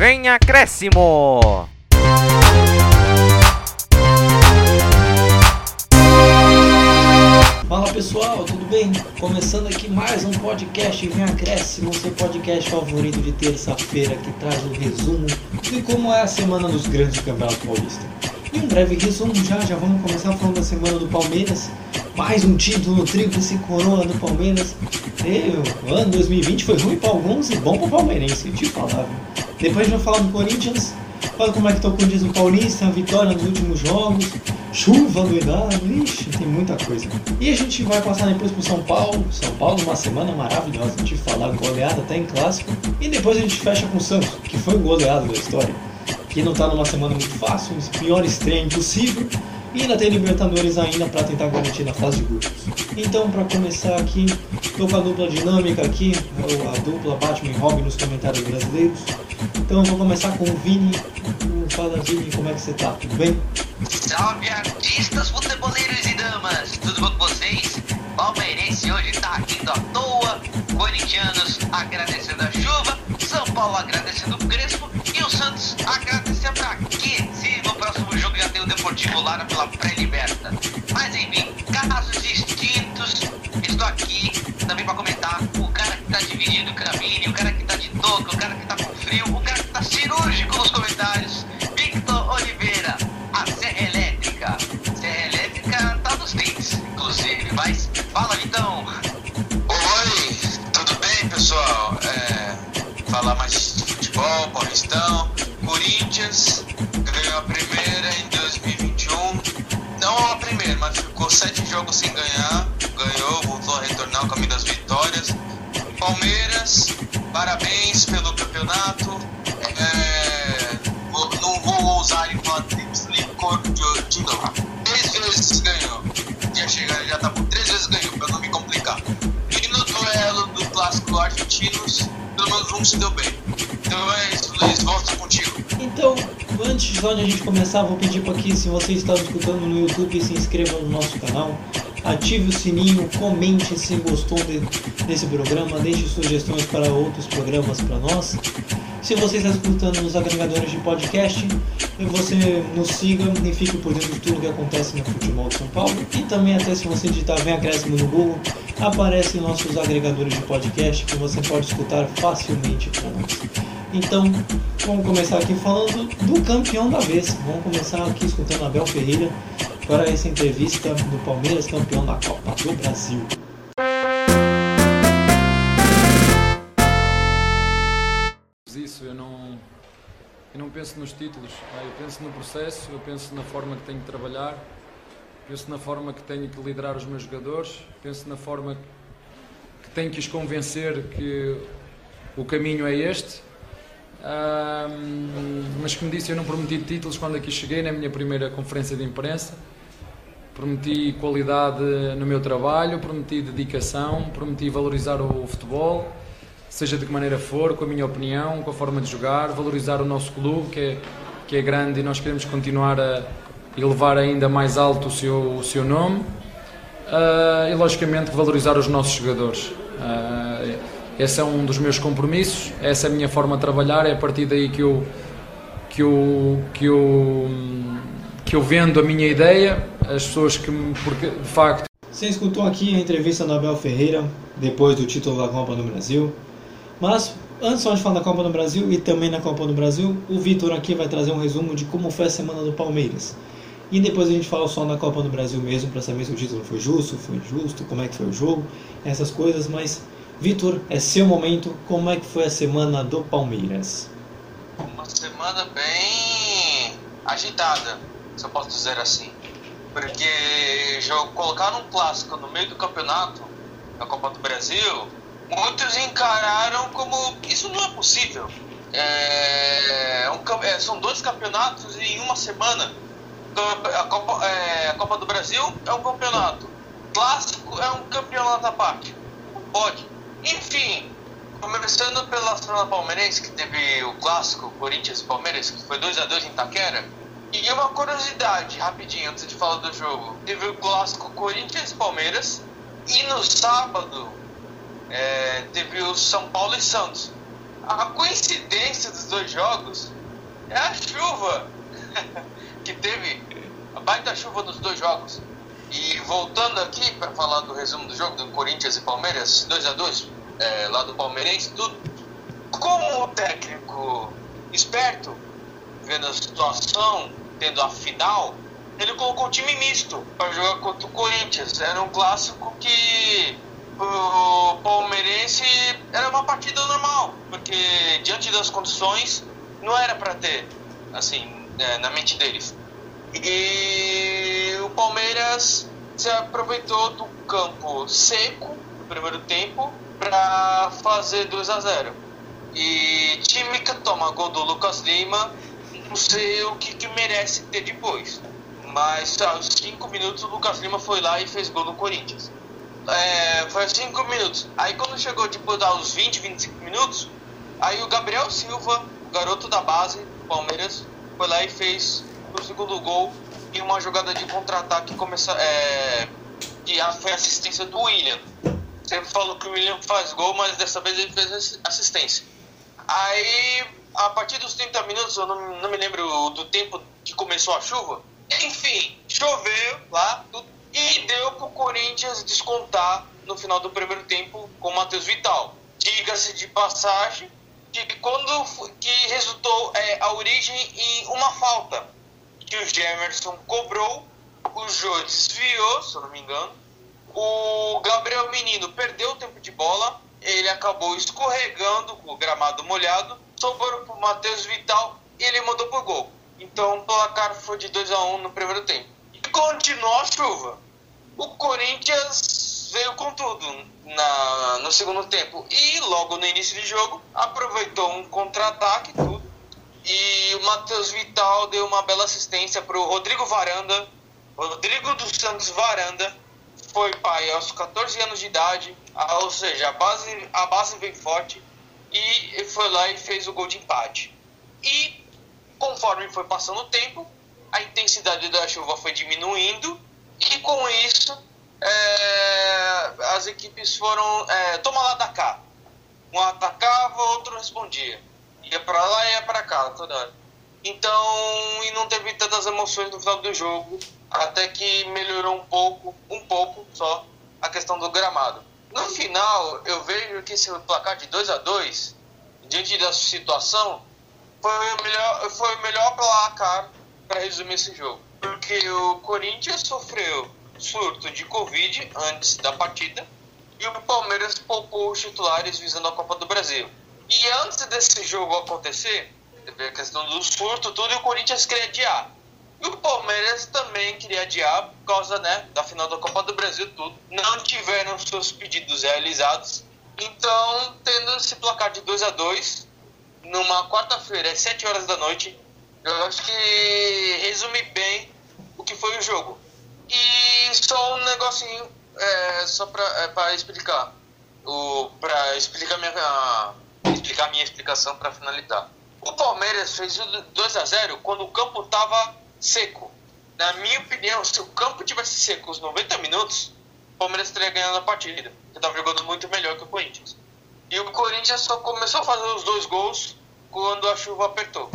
Vem acréscimo! Fala pessoal, tudo bem? Começando aqui mais um podcast Vem Acréscimo, seu podcast favorito de terça-feira que traz um resumo de como é a semana dos grandes campeonatos paulistas. E um breve resumo já, já vamos começar falando da semana do Palmeiras. Mais um título tríplice coroa do Palmeiras. E o ano 2020 foi ruim para alguns e bom para o palmeirense, te falar. Depois a gente vai falar do Corinthians, fala como é que tá o Corinthians no Paulista, vitória nos últimos jogos, chuva doidada, ixi, tem muita coisa. E a gente vai passar depois pro São Paulo, São Paulo uma semana maravilhosa, gente falar goleada até em clássico, e depois a gente fecha com o Santos, que foi o goleado da história, que não tá numa semana muito fácil, o pior estreia impossível, e ainda tem Libertadores ainda para tentar garantir na fase de grupos. Então, para começar aqui, tô com a dupla dinâmica aqui, a dupla Batman e Robin nos comentários brasileiros. Então, vou começar com o Vini. Fala, Vini, como é que você tá? Tudo bem? Salve artistas, futeboleiros e damas! Tudo bom com vocês? Palmeirense hoje tá rindo à toa, corintianos agradecendo a chuva, São Paulo agradecendo o Crespo e o Santos agradecendo pra quê? Se no próximo jogo já tem o Deportivo Lara pela pré-liberta. Mas enfim, casos distintos, estou aqui também pra comentar o cara que tá dividindo o caminho, o cara que tá de touca, o cara que tá com frio, o cara que tá cirúrgico nos comentários, É, falar mais de futebol, Paulistão. Corinthians ganhou a primeira em 2021. Não a primeira, mas ficou sete jogos sem ganhar. Ganhou, voltou a retornar o caminho das vitórias. Palmeiras, parabéns pelo campeonato. Pelo menos um se deu bem. Então é isso, Luiz, contigo. Então, antes de a gente começar, vou pedir para que, se você está escutando no YouTube, se inscreva no nosso canal, ative o sininho, comente se gostou de- desse programa, deixe sugestões para outros programas para nós. Se você está escutando nos agregadores de podcast, você nos siga e fique por dentro de tudo que acontece no futebol de São Paulo. E também até se você digitar Vem Acréscimo no Google, aparecem nossos agregadores de podcast que você pode escutar facilmente. Então, vamos começar aqui falando do campeão da vez. Vamos começar aqui escutando Abel Ferreira para essa entrevista do Palmeiras, campeão da Copa do Brasil. isso, eu não, eu não penso nos títulos, ah, eu penso no processo, eu penso na forma que tenho de trabalhar, penso na forma que tenho que liderar os meus jogadores, penso na forma que tenho que os convencer que o caminho é este. Ahm, mas como disse, eu não prometi títulos quando aqui cheguei na minha primeira conferência de imprensa. Prometi qualidade no meu trabalho, prometi dedicação, prometi valorizar o futebol, seja de que maneira for, com a minha opinião, com a forma de jogar, valorizar o nosso clube, que é, que é grande e nós queremos continuar a elevar ainda mais alto o seu, o seu nome. Ah, e logicamente valorizar os nossos jogadores. Ah, esse é um dos meus compromissos, essa é a minha forma de trabalhar, é a partir daí que eu, que eu, que eu, que eu vendo a minha ideia, as pessoas que me, porque de facto Você escutou aqui a entrevista do Abel Ferreira depois do título da Copa do Brasil. Mas antes de falar da Copa do Brasil e também na Copa do Brasil, o Vitor aqui vai trazer um resumo de como foi a semana do Palmeiras. E depois a gente fala só na Copa do Brasil mesmo para saber se o título foi justo, foi injusto, como é que foi o jogo, essas coisas, mas Vitor, é seu momento, como é que foi a semana do Palmeiras? Uma semana bem agitada, se eu posso dizer assim. Porque colocar um clássico no meio do campeonato, da Copa do Brasil, muitos encararam como isso não é possível. É, um é, são dois campeonatos em uma semana. A Copa, é, a Copa do Brasil é um campeonato. Clássico é um campeonato à parte. Não pode. Enfim, começando pela semana palmeirense, que teve o clássico Corinthians e Palmeiras, que foi 2 a 2 em Itaquera. E uma curiosidade, rapidinho, antes de falar do jogo. Teve o clássico Corinthians e Palmeiras. E no sábado, o São Paulo e Santos. A coincidência dos dois jogos é a chuva que teve, a baita chuva nos dois jogos. E voltando aqui para falar do resumo do jogo do Corinthians e Palmeiras, 2 a 2 é, lá do Palmeirense, tudo. Como o técnico esperto, vendo a situação, tendo a final, ele colocou o time misto para jogar contra o Corinthians. Era um clássico que o palmeirense era uma partida normal, porque diante das condições não era para ter, assim, é, na mente deles. E o Palmeiras se aproveitou do campo seco no primeiro tempo para fazer 2 a 0. E time que toma gol do Lucas Lima, não sei o que, que merece ter depois. Mas aos 5 minutos o Lucas Lima foi lá e fez gol no Corinthians. É, foi 5 minutos. Aí quando chegou depois aos 20, 25 minutos, aí o Gabriel Silva, o garoto da base, Palmeiras, foi lá e fez o segundo gol em uma jogada de contra-ataque começa, é, que foi assistência do William. Sempre falou que o William faz gol, mas dessa vez ele fez assistência. Aí, a partir dos 30 minutos, eu não, não me lembro do tempo que começou a chuva, enfim, choveu lá e deu pro Corinthians descontar no final do primeiro tempo com o Matheus Vital. Diga-se de passagem que quando que resultou é, a origem em uma falta que o Gemerson cobrou, o Jô desviou, se eu não me engano, o Gabriel Menino perdeu o tempo de bola, ele acabou escorregando com o gramado molhado, sobrou pro Matheus Vital e ele mandou pro gol. Então o placar foi de 2 a 1 um no primeiro tempo. E continuou a chuva. O Corinthians veio com tudo na, no segundo tempo. E logo no início de jogo aproveitou um contra-ataque, tudo. E o Matheus Vital deu uma bela assistência para o Rodrigo Varanda. Rodrigo dos Santos Varanda foi pai aos 14 anos de idade, ou seja, a base, a base vem forte. E foi lá e fez o gol de empate. E Conforme foi passando o tempo, a intensidade da chuva foi diminuindo e com isso equipes foram é, toma lá da cá. Um atacava, outro respondia. Ia para lá e ia para cá toda hora. Então, e não teve tantas emoções no final do jogo, até que melhorou um pouco, um pouco só, a questão do gramado. No final, eu vejo que esse placar de 2 a 2 diante da situação, foi o melhor, foi o melhor placar para resumir esse jogo. Porque o Corinthians sofreu surto de Covid antes da partida e o Palmeiras poupou os titulares visando a Copa do Brasil. E antes desse jogo acontecer, teve a questão do surto, tudo, e o Corinthians queria adiar. E o Palmeiras também queria adiar por causa né, da final da Copa do Brasil, tudo. Não tiveram seus pedidos realizados. Então, tendo esse placar de 2 a 2 numa quarta-feira, às 7 horas da noite. Eu acho que resume bem o que foi o jogo. E só um negocinho, é, só para é, explicar. Para explicar minha, explicar minha explicação para finalizar. O Palmeiras fez o 2 a 0 quando o campo estava seco. Na minha opinião, se o campo tivesse seco os 90 minutos, o Palmeiras teria ganhado a partida. Porque estava jogando muito melhor que o Corinthians. E o Corinthians só começou a fazer os dois gols quando a chuva apertou.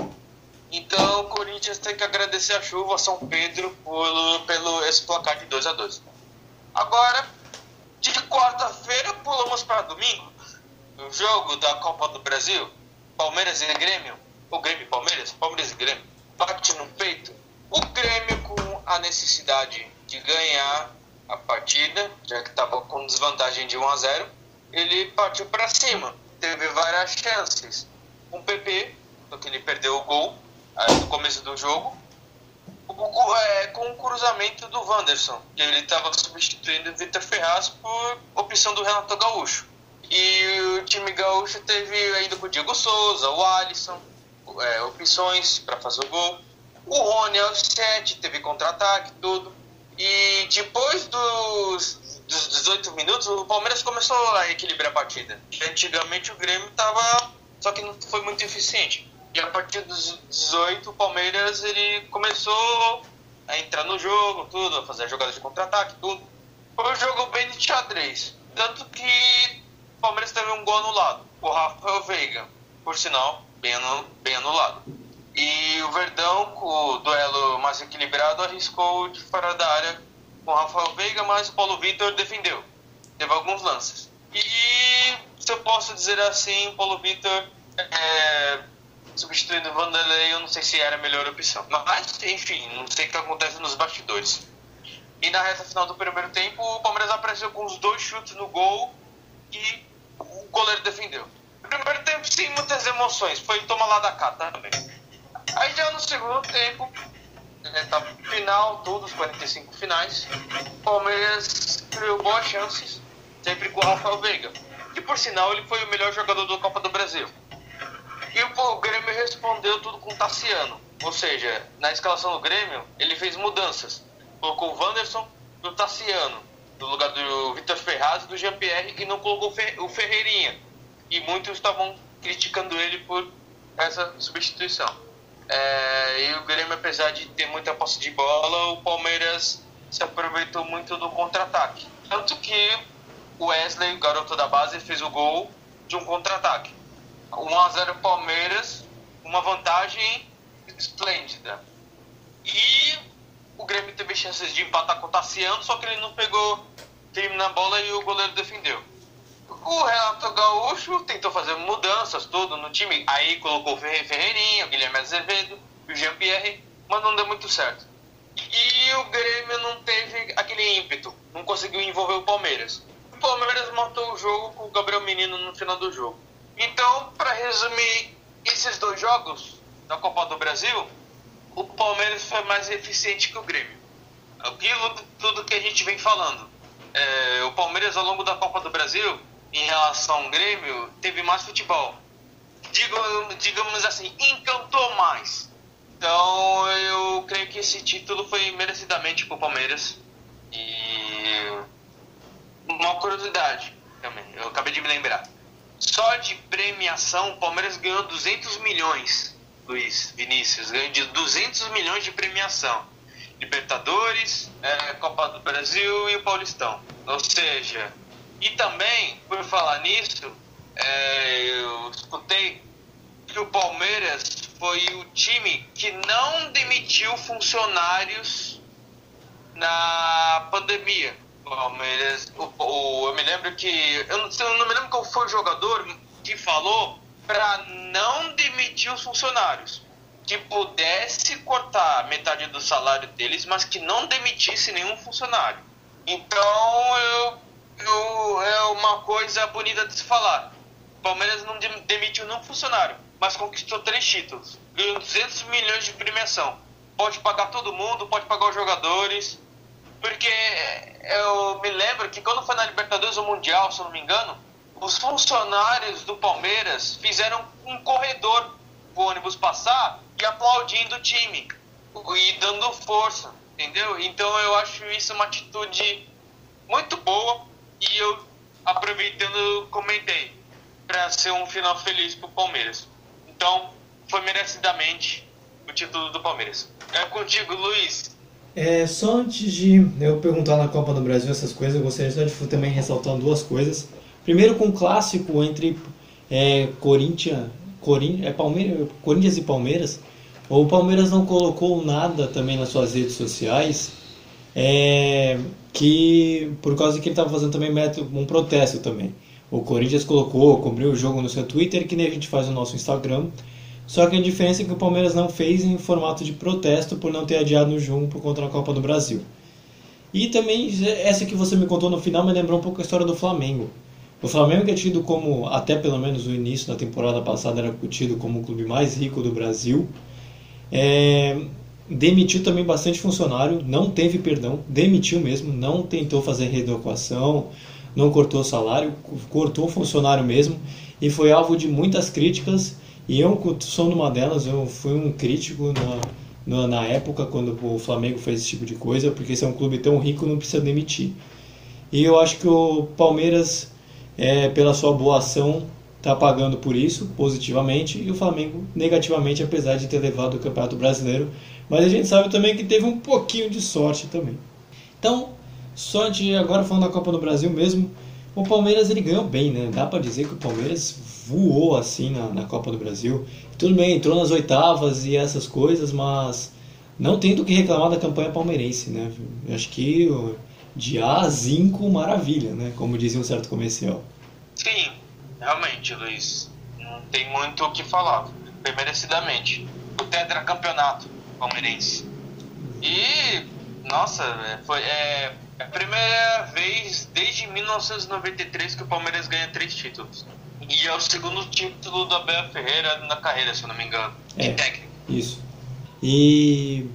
Então o Corinthians tem que agradecer a chuva, São Pedro, pelo, pelo esse placar de 2 a 2 Agora, de quarta-feira pulamos para domingo, o jogo da Copa do Brasil, Palmeiras e Grêmio, o Grêmio e Palmeiras, Palmeiras e Grêmio, bate no peito. O Grêmio com a necessidade de ganhar a partida, já que estava com desvantagem de 1 a 0 ele partiu para cima, teve várias chances. Um PP, porque ele perdeu o gol no começo do jogo, o, é, com o cruzamento do Wanderson, que ele estava substituindo o Vitor Ferraz por opção do Renato Gaúcho. E o time gaúcho teve ainda com o Diego Souza, o Alisson, é, opções para fazer o gol. O Rony aos 7 teve contra-ataque, tudo. E depois dos dos 18 minutos, o Palmeiras começou a equilibrar a partida. Antigamente o Grêmio estava. Só que não foi muito eficiente. E a partir dos 18, o Palmeiras ele começou a entrar no jogo, tudo, a fazer jogadas de contra-ataque, tudo. Foi um jogo bem de xadrez. Tanto que o Palmeiras teve um gol anulado. O Rafael Veiga, por sinal, bem, bem anulado. E o Verdão, com o duelo mais equilibrado, arriscou de fora da área com o Rafael Veiga, mas o Paulo Vitor defendeu. Teve alguns lances. E se eu posso dizer assim, o Paulo Vitor é, substituindo o Vanderlei, eu não sei se era a melhor opção. Mas, enfim, não sei o que acontece nos bastidores. E na reta final do primeiro tempo, o Palmeiras apareceu com os dois chutes no gol e o goleiro defendeu. No primeiro tempo, sim, muitas emoções. Foi tomar lá da cá também. Aí já no segundo tempo, etapa final, todos os 45 finais, o Palmeiras criou boas chances, sempre com o Rafael Veiga. E por sinal, ele foi o melhor jogador da Copa do Brasil. E o Grêmio respondeu tudo com o Tassiano. Ou seja, na escalação do Grêmio, ele fez mudanças. Colocou o Wanderson e o Tassiano, no lugar do Vitor Ferraz e do Jean-Pierre, e não colocou o Ferreirinha. E muitos estavam criticando ele por essa substituição. É, e o Grêmio, apesar de ter muita posse de bola, o Palmeiras se aproveitou muito do contra-ataque. Tanto que o Wesley, o garoto da base, fez o gol de um contra-ataque. 1 a 0 Palmeiras, uma vantagem esplêndida. E o Grêmio teve chances de empatar com o Tassiano, só que ele não pegou firme na bola e o goleiro defendeu. O Renato Gaúcho tentou fazer mudanças tudo no time, aí colocou o Ferreirinha, o Guilherme Azevedo e o Jean-Pierre, mas não deu muito certo. E o Grêmio não teve aquele ímpeto, não conseguiu envolver o Palmeiras. O Palmeiras matou o jogo com o Gabriel Menino no final do jogo. Então, para resumir esses dois jogos da Copa do Brasil, o Palmeiras foi mais eficiente que o Grêmio. Aquilo tudo que a gente vem falando. É, o Palmeiras, ao longo da Copa do Brasil, em relação ao Grêmio, teve mais futebol. Digo, digamos assim, encantou mais. Então, eu creio que esse título foi merecidamente para o Palmeiras. E uma curiosidade também, eu acabei de me lembrar. Só de premiação, o Palmeiras ganhou 200 milhões, Luiz Vinícius, ganhou de 200 milhões de premiação. Libertadores, é, Copa do Brasil e o Paulistão. Ou seja, e também, por falar nisso, é, eu escutei que o Palmeiras foi o time que não demitiu funcionários na pandemia. Palmeiras, o, o, eu me lembro que. Eu não, eu não me lembro qual foi o jogador que falou para não demitir os funcionários. Que pudesse cortar metade do salário deles, mas que não demitisse nenhum funcionário. Então, eu, eu, é uma coisa bonita de se falar. O Palmeiras não demitiu nenhum funcionário, mas conquistou três títulos. Ganhou 200 milhões de premiação. Pode pagar todo mundo, pode pagar os jogadores porque eu me lembro que quando foi na Libertadores ou Mundial, se eu não me engano, os funcionários do Palmeiras fizeram um corredor o ônibus passar e aplaudindo o time e dando força, entendeu? Então eu acho isso uma atitude muito boa e eu aproveitando comentei para ser um final feliz para o Palmeiras. Então foi merecidamente o título do Palmeiras. É contigo, Luiz. É, só antes de eu perguntar na Copa do Brasil essas coisas, eu gostaria só de também ressaltar duas coisas. Primeiro, com o clássico entre é, Corinthians, Corin, é Palmeiras, Corinthians e Palmeiras, o Palmeiras não colocou nada também nas suas redes sociais, é, que por causa que ele estava fazendo também um protesto também. O Corinthians colocou, cobriu o jogo no seu Twitter, que nem a gente faz no nosso Instagram. Só que a diferença é que o Palmeiras não fez em formato de protesto por não ter adiado o jogo contra a Copa do Brasil. E também, essa que você me contou no final me lembrou um pouco a história do Flamengo. O Flamengo é tido como, até pelo menos o início da temporada passada, era tido como o clube mais rico do Brasil. É, demitiu também bastante funcionário, não teve perdão, demitiu mesmo, não tentou fazer reeducação, não cortou salário, cortou funcionário mesmo e foi alvo de muitas críticas e eu sou numa delas, eu fui um crítico na, na, na, época quando o Flamengo fez esse tipo de coisa, porque esse é um clube tão rico, não precisa demitir. E eu acho que o Palmeiras, é, pela sua boa ação, está pagando por isso, positivamente, e o Flamengo negativamente, apesar de ter levado o Campeonato Brasileiro. Mas a gente sabe também que teve um pouquinho de sorte também. Então, de agora falando da Copa do Brasil mesmo, O Palmeiras ele ganhou bem, né? Dá para dizer que o Palmeiras voou assim na, na Copa do Brasil. Tudo bem, entrou nas oitavas e essas coisas, mas não tem do que reclamar da campanha palmeirense, né? Eu acho que de A a Zinco, maravilha, né? Como dizia um certo comercial. Sim, realmente, Luiz. Não tem muito o que falar. Foi merecidamente. O tetracampeonato palmeirense. E, nossa, é, foi é, a primeira vez desde 1993 que o Palmeiras ganha três títulos. E é o segundo título do Abel Ferreira na carreira, se eu não me engano. É, técnico. Isso. E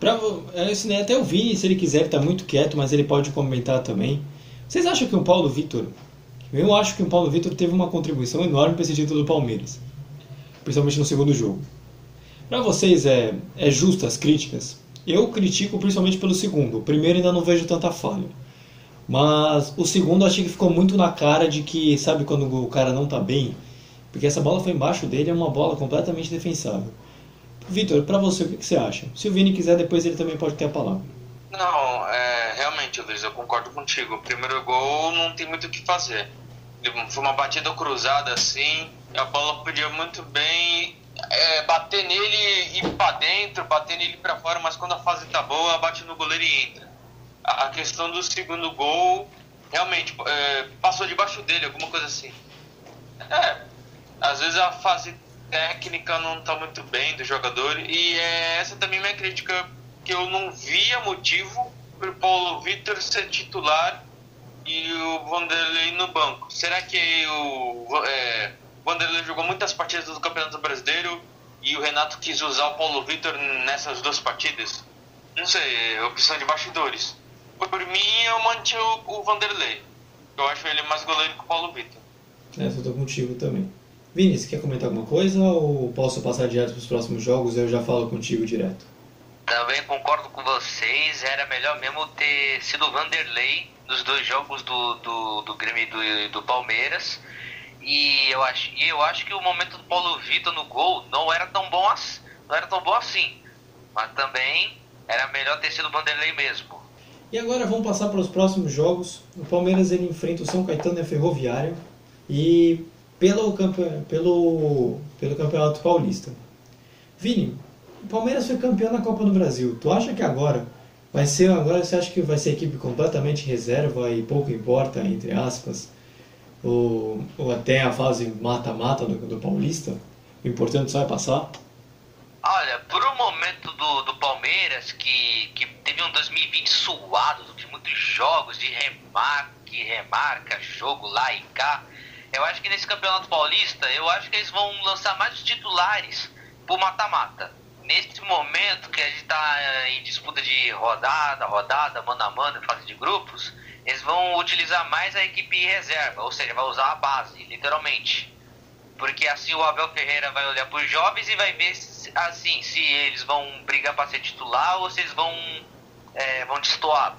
pra, assim, né, até o Vini, se ele quiser, ele tá muito quieto, mas ele pode comentar também. Vocês acham que o Paulo Vitor. Eu acho que o Paulo Vitor teve uma contribuição enorme para esse título do Palmeiras. Principalmente no segundo jogo. Para vocês é, é justo as críticas? Eu critico principalmente pelo segundo. O primeiro ainda não vejo tanta falha. Mas o segundo achei que ficou muito na cara de que, sabe quando o cara não tá bem? Porque essa bola foi embaixo dele, é uma bola completamente defensável. Vitor, para você, o que, que, você acha? Se o Vini quiser, depois ele também pode ter a palavra. Não, é, realmente, Luiz, eu concordo contigo. O primeiro gol não tem muito o que fazer. Foi uma batida cruzada assim, a bola podia muito bem é, bater nele e pra dentro, bater nele para fora, mas quando a fase tá boa, bate no goleiro e entra. A, questão do segundo gol, realmente, é, passou debaixo dele, alguma coisa assim. É, às vezes a fase técnica não tá muito bem do jogador, e é essa também minha crítica, que eu não via motivo pro Paulo Vitor ser titular e o Vanderlei no banco. Será que o. É, Vanderlei jogou muitas partidas do Campeonato Brasileiro e o Renato quis usar o Paulo Vitor nessas duas partidas. Não sei, opção de bastidores. Por mim, eu mantive o, Vanderlei. Eu acho ele mais goleiro que o Paulo Vitor. É, eu tô contigo também. Vini, você quer comentar alguma coisa ou posso passar direto para os próximos jogos? Eu já falo contigo direto. Também concordo com vocês. Era melhor mesmo ter sido o Vanderlei nos dois jogos do, do, do Grêmio e do, do Palmeiras. E eu acho, e eu acho que o momento do Paulo Vitor no gol não era tão bom assim, não era tão bom assim. Mas também era melhor ter sido o Vanderlei mesmo. E agora vamos passar para os próximos jogos. O Palmeiras ele enfrenta o São Caetano e a Ferroviária e pelo, pelo, pelo Campeonato Paulista. Vini, o Palmeiras foi campeão na Copa do Brasil. Tu acha que agora vai ser agora você acha que vai ser equipe completamente reserva e pouco importa entre aspas? Ou, ou até a fase mata-mata do, do Paulista? O importante só é passar? Olha, por um momento do, do Palmeiras, que, que teve um 2020 suado, de muitos jogos, de remarque, remarca, jogo lá e cá, eu acho que nesse Campeonato Paulista, eu acho que eles vão lançar mais titulares pro mata-mata. Nesse momento que a gente está eh, em disputa de rodada, rodada, mano a mano, fase de grupos, eles vão utilizar mais a equipe reserva, ou seja, vai usar a base, literalmente. Porque assim o Abel Ferreira vai olhar para os jovens e vai ver assim se eles vão brigar para ser titular ou se eles vão é, vão destoar.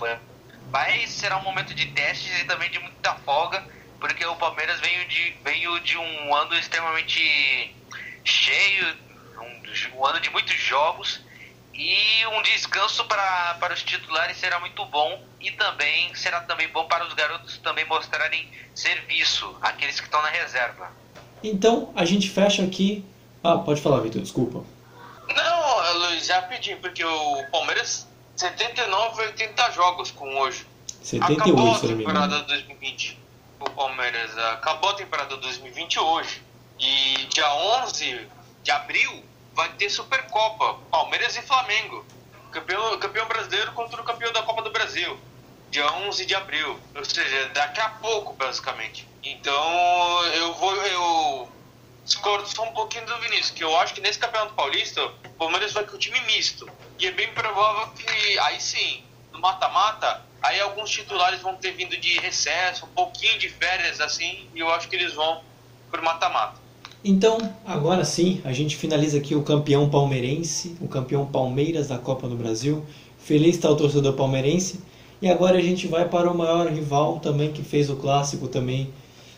Mas será um momento de testes e também de muita folga, porque o Palmeiras veio de, veio de um ano extremamente cheio, um, um ano de muitos jogos e um descanso para, para os titulares será muito bom e também será também bom para os garotos também mostrarem serviço, aqueles que estão na reserva. Então a gente fecha aqui. Ah, pode falar, Vitor, desculpa. Não, Luiz, já pedi, porque o Palmeiras 79, 80 jogos com hoje. 78, acabou a temporada 2020. O Palmeiras acabou a temporada 2020 hoje. E dia 11 de abril vai ter Supercopa, Palmeiras e Flamengo. Campeão, campeão brasileiro contra o campeão da Copa do Brasil, dia 11 de abril. Ou seja, daqui a pouco, basicamente. Então, eu vou. Eu discordo só um pouquinho do Vinícius, que eu acho que nesse Campeonato Paulista, o Palmeiras vai com o time misto. E é bem provável que, aí sim, no mata-mata, aí alguns titulares vão ter vindo de recesso, um pouquinho de férias, assim, e eu acho que eles vão por mata-mata. Então, agora sim, a gente finaliza aqui o campeão palmeirense, o campeão Palmeiras da Copa do Brasil. Feliz está o torcedor palmeirense. E agora a gente vai para o maior rival também que fez o clássico também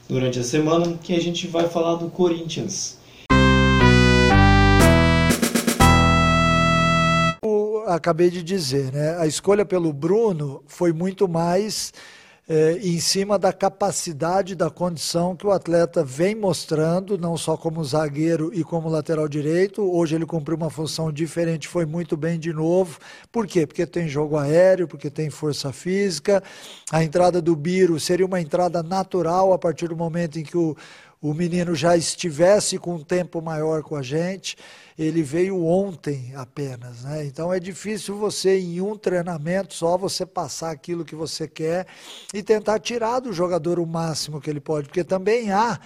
durante a semana, que a gente vai falar do Corinthians. acabei de dizer, né? A escolha pelo Bruno foi muito mais é, em cima da capacidade, da condição que o atleta vem mostrando, não só como zagueiro e como lateral direito. Hoje ele cumpriu uma função diferente, foi muito bem de novo. Por quê? Porque tem jogo aéreo, porque tem força física. A entrada do Biro seria uma entrada natural a partir do momento em que o, o menino já estivesse com um tempo maior com a gente ele veio ontem apenas, né? Então é difícil você em um treinamento só você passar aquilo que você quer e tentar tirar do jogador o máximo que ele pode, porque também há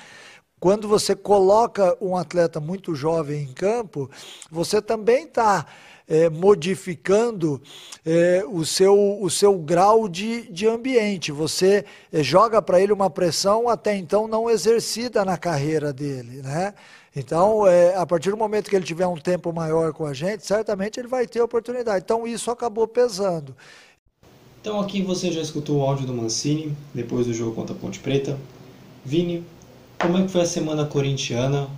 quando você coloca um atleta muito jovem em campo, você também está é, modificando é, o, seu, o seu grau de, de ambiente. Você é, joga para ele uma pressão até então não exercida na carreira dele, né? Então, é, a partir do momento que ele tiver um tempo maior com a gente, certamente ele vai ter oportunidade. Então, isso acabou pesando. Então, aqui você já escutou o áudio do Mancini, depois do jogo contra a Ponte Preta. Vini, como é que foi a semana corintiana?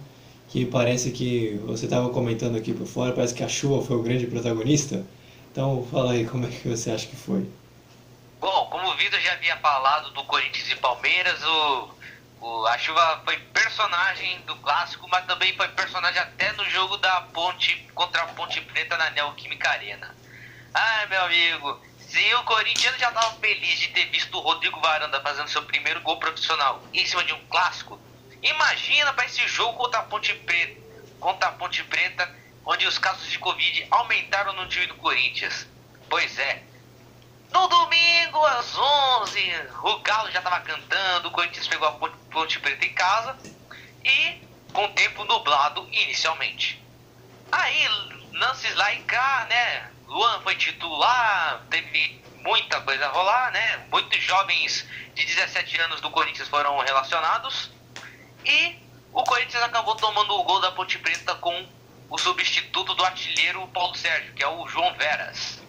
Que parece que você estava comentando aqui por fora, parece que a chuva foi o grande protagonista. Então, fala aí como é que você acha que foi. Bom, como o Vitor já havia falado do Corinthians e Palmeiras, o a Chuva foi personagem do clássico, mas também foi personagem até no jogo da Ponte contra a Ponte Preta na Neoquímica Arena. Ai, meu amigo, se o Corinthians já estava feliz de ter visto o Rodrigo Varanda fazendo seu primeiro gol profissional em cima de um clássico, imagina para esse jogo contra a Ponte Preta, contra a Ponte Preta, onde os casos de Covid aumentaram no time do Corinthians. Pois é, no domingo, às 11, o Galo já estava cantando, o Corinthians pegou a Ponte Preta em casa e com tempo nublado inicialmente. Aí, lances lá e cá, né? Luan foi titular, teve muita coisa a rolar, né? Muitos jovens de 17 anos do Corinthians foram relacionados e o Corinthians acabou tomando o gol da Ponte Preta com o substituto do artilheiro Paulo Sérgio, que é o João Veras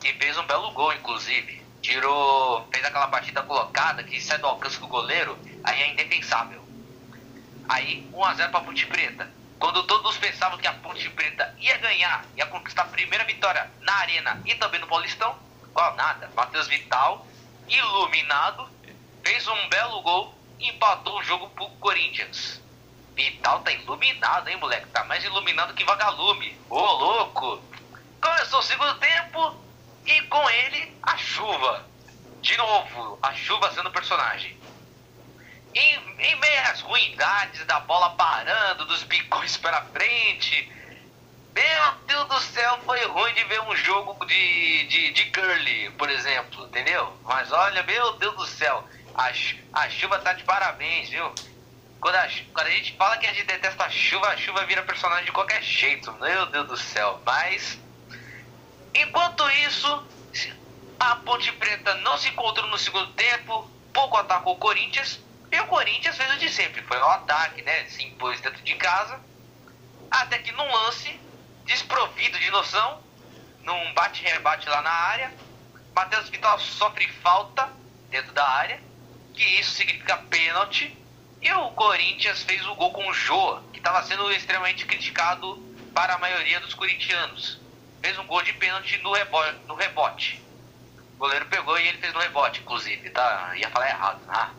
que fez um belo gol, inclusive. Tirou, fez aquela batida colocada que sai do alcance do goleiro, aí é indefensável. Aí 1x0 para Ponte Preta. Quando todos pensavam que a Ponte Preta ia ganhar, ia conquistar a primeira vitória na Arena e também no Paulistão, qual nada. Matheus Vital, iluminado, fez um belo gol e empatou o jogo pro Corinthians. Vital tá iluminado, hein, moleque? Tá mais iluminado que vagalume. Ô, louco! Começou o segundo tempo, e com ele, a chuva. De novo, a chuva sendo personagem. Em, em meio às ruindades da bola parando, dos bicões para frente. Meu Deus do céu, foi ruim de ver um jogo de, de, de curly, por exemplo, entendeu? Mas olha, meu Deus do céu, a, a chuva tá de parabéns, viu? Quando a, quando a gente fala que a gente detesta a chuva, a chuva vira personagem de qualquer jeito, meu Deus do céu. Mas Enquanto isso, a Ponte Preta não se encontrou no segundo tempo, pouco atacou o Corinthians, e o Corinthians fez o de sempre, foi ao ataque, né? Se impôs dentro de casa, até que num lance, desprovido de noção, num bate-rebate lá na área, Matheus Vital sofre falta dentro da área, que isso significa pênalti, e o Corinthians fez o gol com o Joa, que estava sendo extremamente criticado para a maioria dos corintianos fez um gol de pênalti no rebote. No rebote. O goleiro pegou e ele fez no rebote, inclusive, tá? Ia falar errado, tá?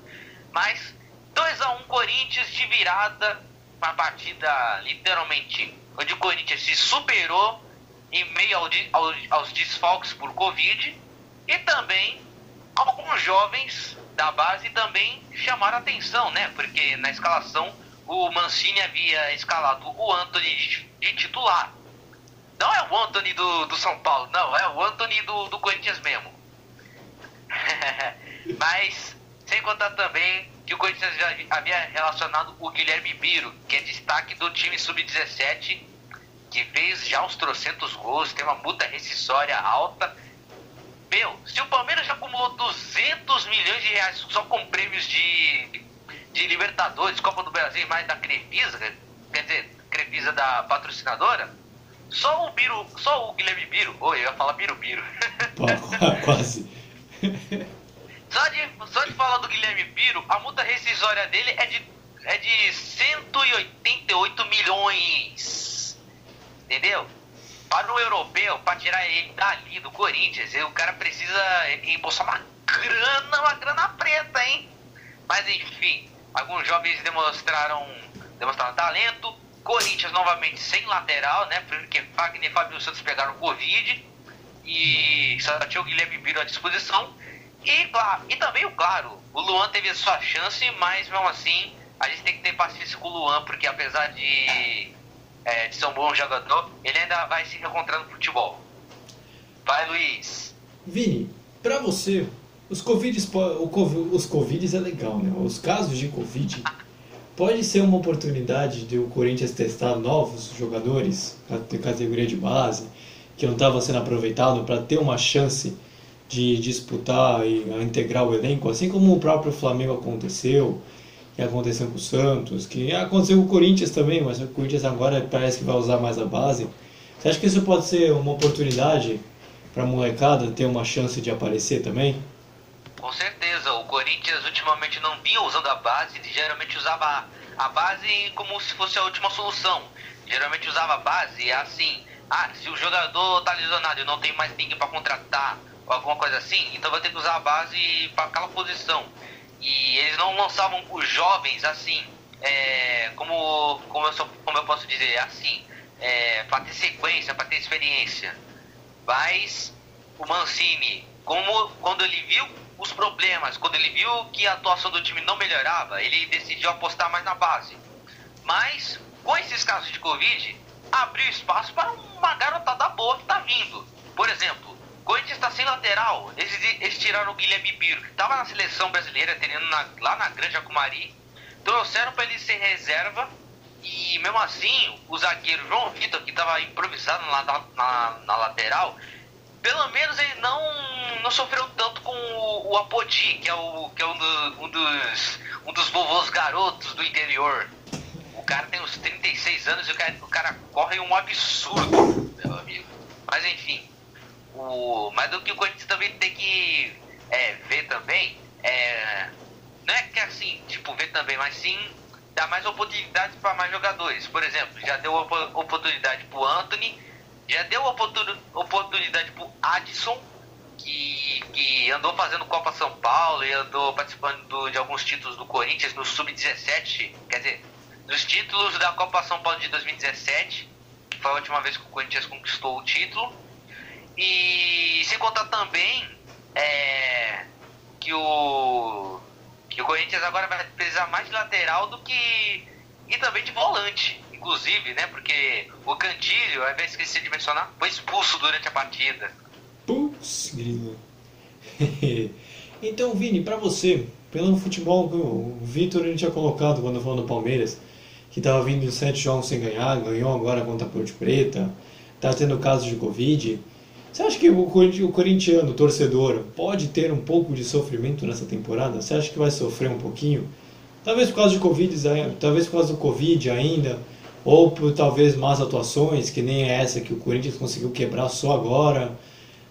Mas 2 a 1 um, Corinthians de virada, uma partida literalmente onde o Corinthians se superou em meio ao, ao, aos desfalques por Covid e também alguns jovens da base também chamaram atenção, né? Porque na escalação o Mancini havia escalado o Anthony de titular. Não é o Anthony do, do São Paulo, não, é o Anthony do, do Corinthians mesmo. Mas, sem contar também que o Corinthians já havia relacionado o Guilherme Biro, que é destaque do time sub-17, que fez já uns trocentos gols, tem uma multa rescisória alta. Meu, se o Palmeiras já acumulou 200 milhões de reais só com prêmios de, de Libertadores, Copa do Brasil e mais da Crefisa, quer dizer, Crefisa da patrocinadora, só o Biro, só o Guilherme Biro, oi, eu ia falar Biro Biro. Quase. Só de, só de falar do Guilherme Biro, a multa rescisória dele é de, é de 188 milhões. Entendeu? Para o europeu, para tirar ele dali do Corinthians, o cara precisa embolsar uma grana, uma grana preta, hein? Mas enfim, alguns jovens demonstraram, demonstraram talento. Corinthians novamente sem lateral, né? Porque Fagner e Fábio Santos pegaram Covid. E só tinha o Guilherme Biro à disposição. E, claro, e também, claro, o Luan teve a sua chance, mas mesmo assim, a gente tem que ter paciência com o Luan, porque apesar de, é, de ser um bom jogador, ele ainda vai se encontrando no futebol. Vai, Luiz. Vini, pra você, os Covid, os Covid é legal, né? Os casos de Covid pode ser uma oportunidade de o Corinthians testar novos jogadores de categoria de base que não estavam sendo aproveitados para ter uma chance de disputar e integrar o elenco, assim como o próprio Flamengo aconteceu, que aconteceu com o Santos, que aconteceu com o Corinthians também, mas o Corinthians agora parece que vai usar mais a base. Você acha que isso pode ser uma oportunidade para a molecada ter uma chance de aparecer também? Com certeza, o Corinthians ultimamente não vinha usando a base, geralmente usava a base como se fosse a última solução. Geralmente usava a base assim, ah, se o jogador tá lesionado e não tem mais ninguém para contratar, ou alguma coisa assim, então vai ter que usar a base para aquela posição. E eles não lançavam os jovens assim, é, como, como, eu, como eu posso dizer, assim, é, para ter sequência, para ter experiência. Mas o Mancini, como quando ele viu os problemas, quando ele viu que a atuação do time não melhorava, ele decidiu apostar mais na base. Mas com esses casos de Covid, abriu espaço para uma garotada boa que está vindo. Por exemplo, Corinthians está sem lateral. Eles, eles, tiraram o Guilherme Biro, que estava na seleção brasileira, treinando na, lá na Grande Acumari. Trouxeram para ele ser reserva. E mesmo assim, o zagueiro João Vitor, que estava improvisado na, na, na, lateral, pelo menos ele não, não sofreu tanto com o, o Apodi, que é, o, que é um, do, um, dos, um dos vovôs garotos do interior. O cara tem uns 36 anos e o cara, o cara corre um absurdo, meu amigo. Mas enfim, o, mas o que o Corinthians também tem que é, ver também é. Não é que assim, tipo, ver também, mas sim dar mais oportunidades para mais jogadores. Por exemplo, já deu oportunidade pro Anthony, já deu oportunidade pro Adson, que, que andou fazendo Copa São Paulo e andou participando do, de alguns títulos do Corinthians no Sub-17, quer dizer, nos títulos da Copa São Paulo de 2017, que foi a última vez que o Corinthians conquistou o título. E sem contar também é, que o que o Corinthians agora vai precisar mais de lateral do que e também de volante, inclusive, né? Porque o Cantilho, ao invés de esquecer de mencionar, foi expulso durante a partida. Putz, grilo. então, Vini, para você, pelo futebol, o Vitor ele tinha colocado quando falou no Palmeiras, que estava vindo sete jogos sem ganhar, ganhou agora contra a Ponte Preta, tá tendo casos de Covid. Você acha que o corintiano, o torcedor, pode ter um pouco de sofrimento nessa temporada? Você acha que vai sofrer um pouquinho? Talvez por causa de Covid, talvez por causa do Covid ainda, ou por talvez más atuações, que nem essa que o Corinthians conseguiu quebrar só agora.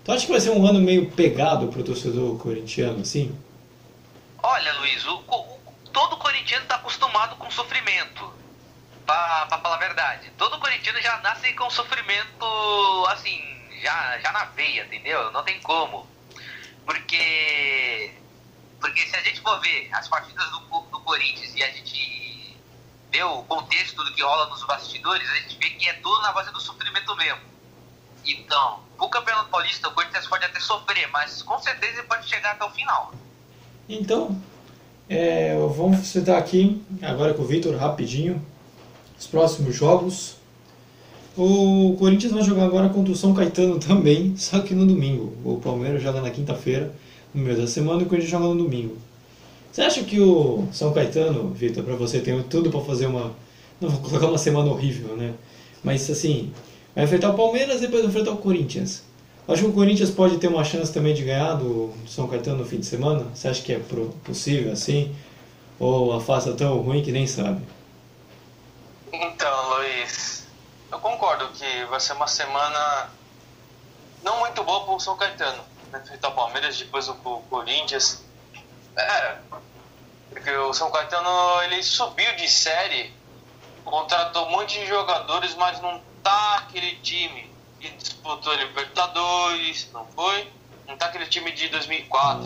Então acho que vai ser um ano meio pegado para o torcedor corintiano, assim? Olha, Luiz, o, o, todo corintiano está acostumado com sofrimento. Para falar a verdade, todo corintiano já nasce com sofrimento, assim, já, já na veia, entendeu? Não tem como. Porque, porque se a gente for ver as partidas do, do Corinthians e a gente vê o contexto do que rola nos bastidores, a gente vê que é tudo na base do sofrimento mesmo. Então, o Campeonato Paulista, o Corinthians pode até sofrer, mas com certeza ele pode chegar até o final. Então, é, vamos citar aqui, agora com o Vitor, rapidinho, os próximos jogos. O Corinthians vai jogar agora contra o São Caetano também, só que no domingo. O Palmeiras joga na quinta-feira, no meio da semana, e o Corinthians joga no domingo. Você acha que o São Caetano, Vitor, para você tem tudo para fazer uma. Não vou colocar uma semana horrível, né? Mas assim, vai enfrentar o Palmeiras e depois vai enfrentar o Corinthians. Acho que o Corinthians pode ter uma chance também de ganhar do São Caetano no fim de semana. Você acha que é possível assim? Ou a é tão ruim que nem sabe? Então, Luiz, eu concordo que vai ser uma semana não muito boa para o São Caetano. Enfrentar o Palmeiras, depois o Corinthians. É, porque o São Caetano ele subiu de série, contratou um monte de jogadores, mas não tá aquele time que disputou Libertadores, não foi? Não tá aquele time de 2004.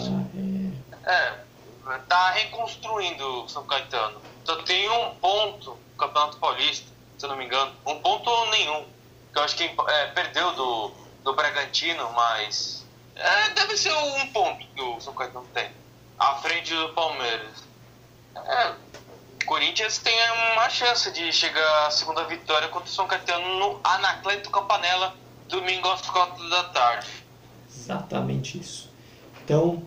Ah, É, tá reconstruindo o São Caetano. Só tem um ponto no Campeonato Paulista, se eu não me engano. Um ponto ou nenhum. Que eu acho que é, perdeu do, do Bragantino, mas. É, deve ser um ponto que o São Caetano tem. À frente do Palmeiras. É, o Corinthians tem uma chance de chegar à segunda vitória contra o São Caetano no Anacleto Campanella, domingo às quatro da tarde. Exatamente isso. Então,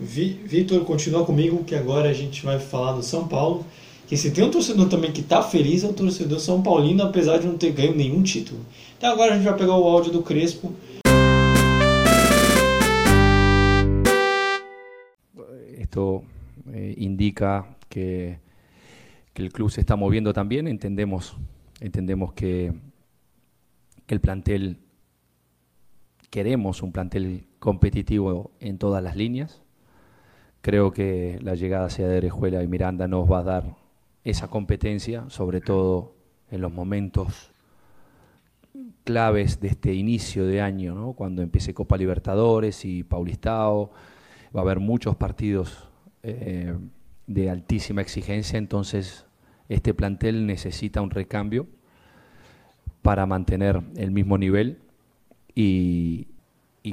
Vitor, continua comigo que agora a gente vai falar do São Paulo. Que se tem um torcedor também que está feliz é o torcedor São Paulino, apesar de não ter ganho nenhum título. Então agora a gente vai pegar o áudio do Crespo. Esto eh, indica que, el club se está moviendo también. Entendemos, que, el plantel, queremos un plantel competitivo en todas las líneas. Creo que la llegada sea de Orejuela y Miranda nos va a dar esa competencia, sobre todo en los momentos claves de este inicio de año, cuando empiece Copa Libertadores y Paulistao, va a haber muchos partidos eh, de altísima exigencia, entonces este plantel necesita un recambio para mantener el mismo nivel y,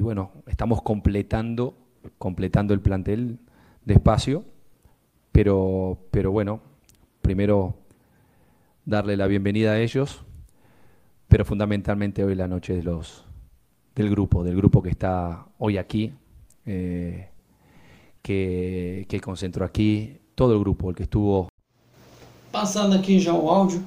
bueno, estamos completando, completando el plantel despacio, pero, pero bueno, primero darle la bienvenida a ellos, pero fundamentalmente hoy la noche de los, del grupo, del grupo que está hoy aqui, eh, que, que concentrou aqui, todo o grupo, o que estuvo. Passando aqui já o áudio,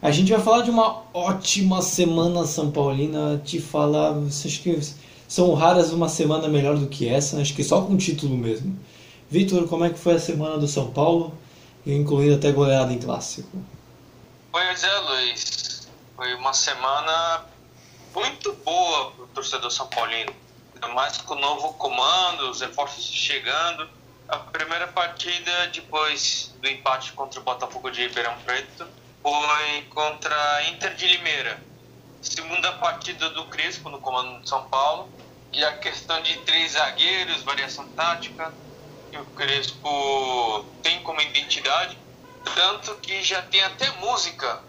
a gente vai falar de uma ótima semana São Paulina. Te falar, acho que são raras uma semana melhor do que essa, acho que só com título mesmo. Vitor, como é que foi a semana do São Paulo, incluindo até goleada em clássico? Pois é, Luiz. Foi uma semana muito boa para o torcedor São Paulino. Ainda mais com o novo comando, os reforços chegando. A primeira partida, depois do empate contra o Botafogo de Ribeirão Preto, foi contra a Inter de Limeira. Segunda partida do Crespo no comando de São Paulo. E a questão de três zagueiros, variação tática, que o Crespo tem como identidade, tanto que já tem até música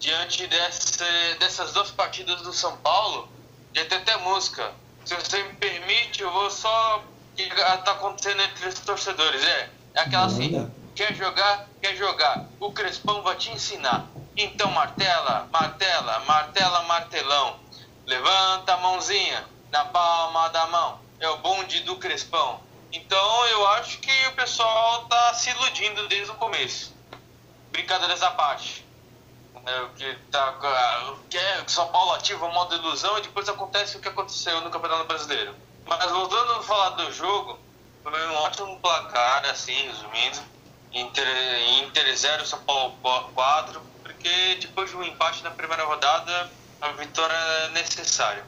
diante dessa, dessas duas partidas do São Paulo, já tem até música. Se você me permite, eu vou só o que está acontecendo entre os torcedores. É, é aquela assim, quer jogar, quer jogar. O Crespão vai te ensinar. Então martela, martela, martela, martelão. Levanta a mãozinha na palma da mão. É o bonde do Crespão. Então eu acho que o pessoal tá se iludindo desde o começo. Brincadeiras à parte. É, que tá, que é São Paulo ativa o modo ilusão e depois acontece o que aconteceu no Campeonato Brasileiro. Mas voltando a falar do jogo, foi um ótimo placar, assim, resumindo. Inter, Inter 0, São Paulo 4, porque depois de um empate na primeira rodada, a vitória é necessária.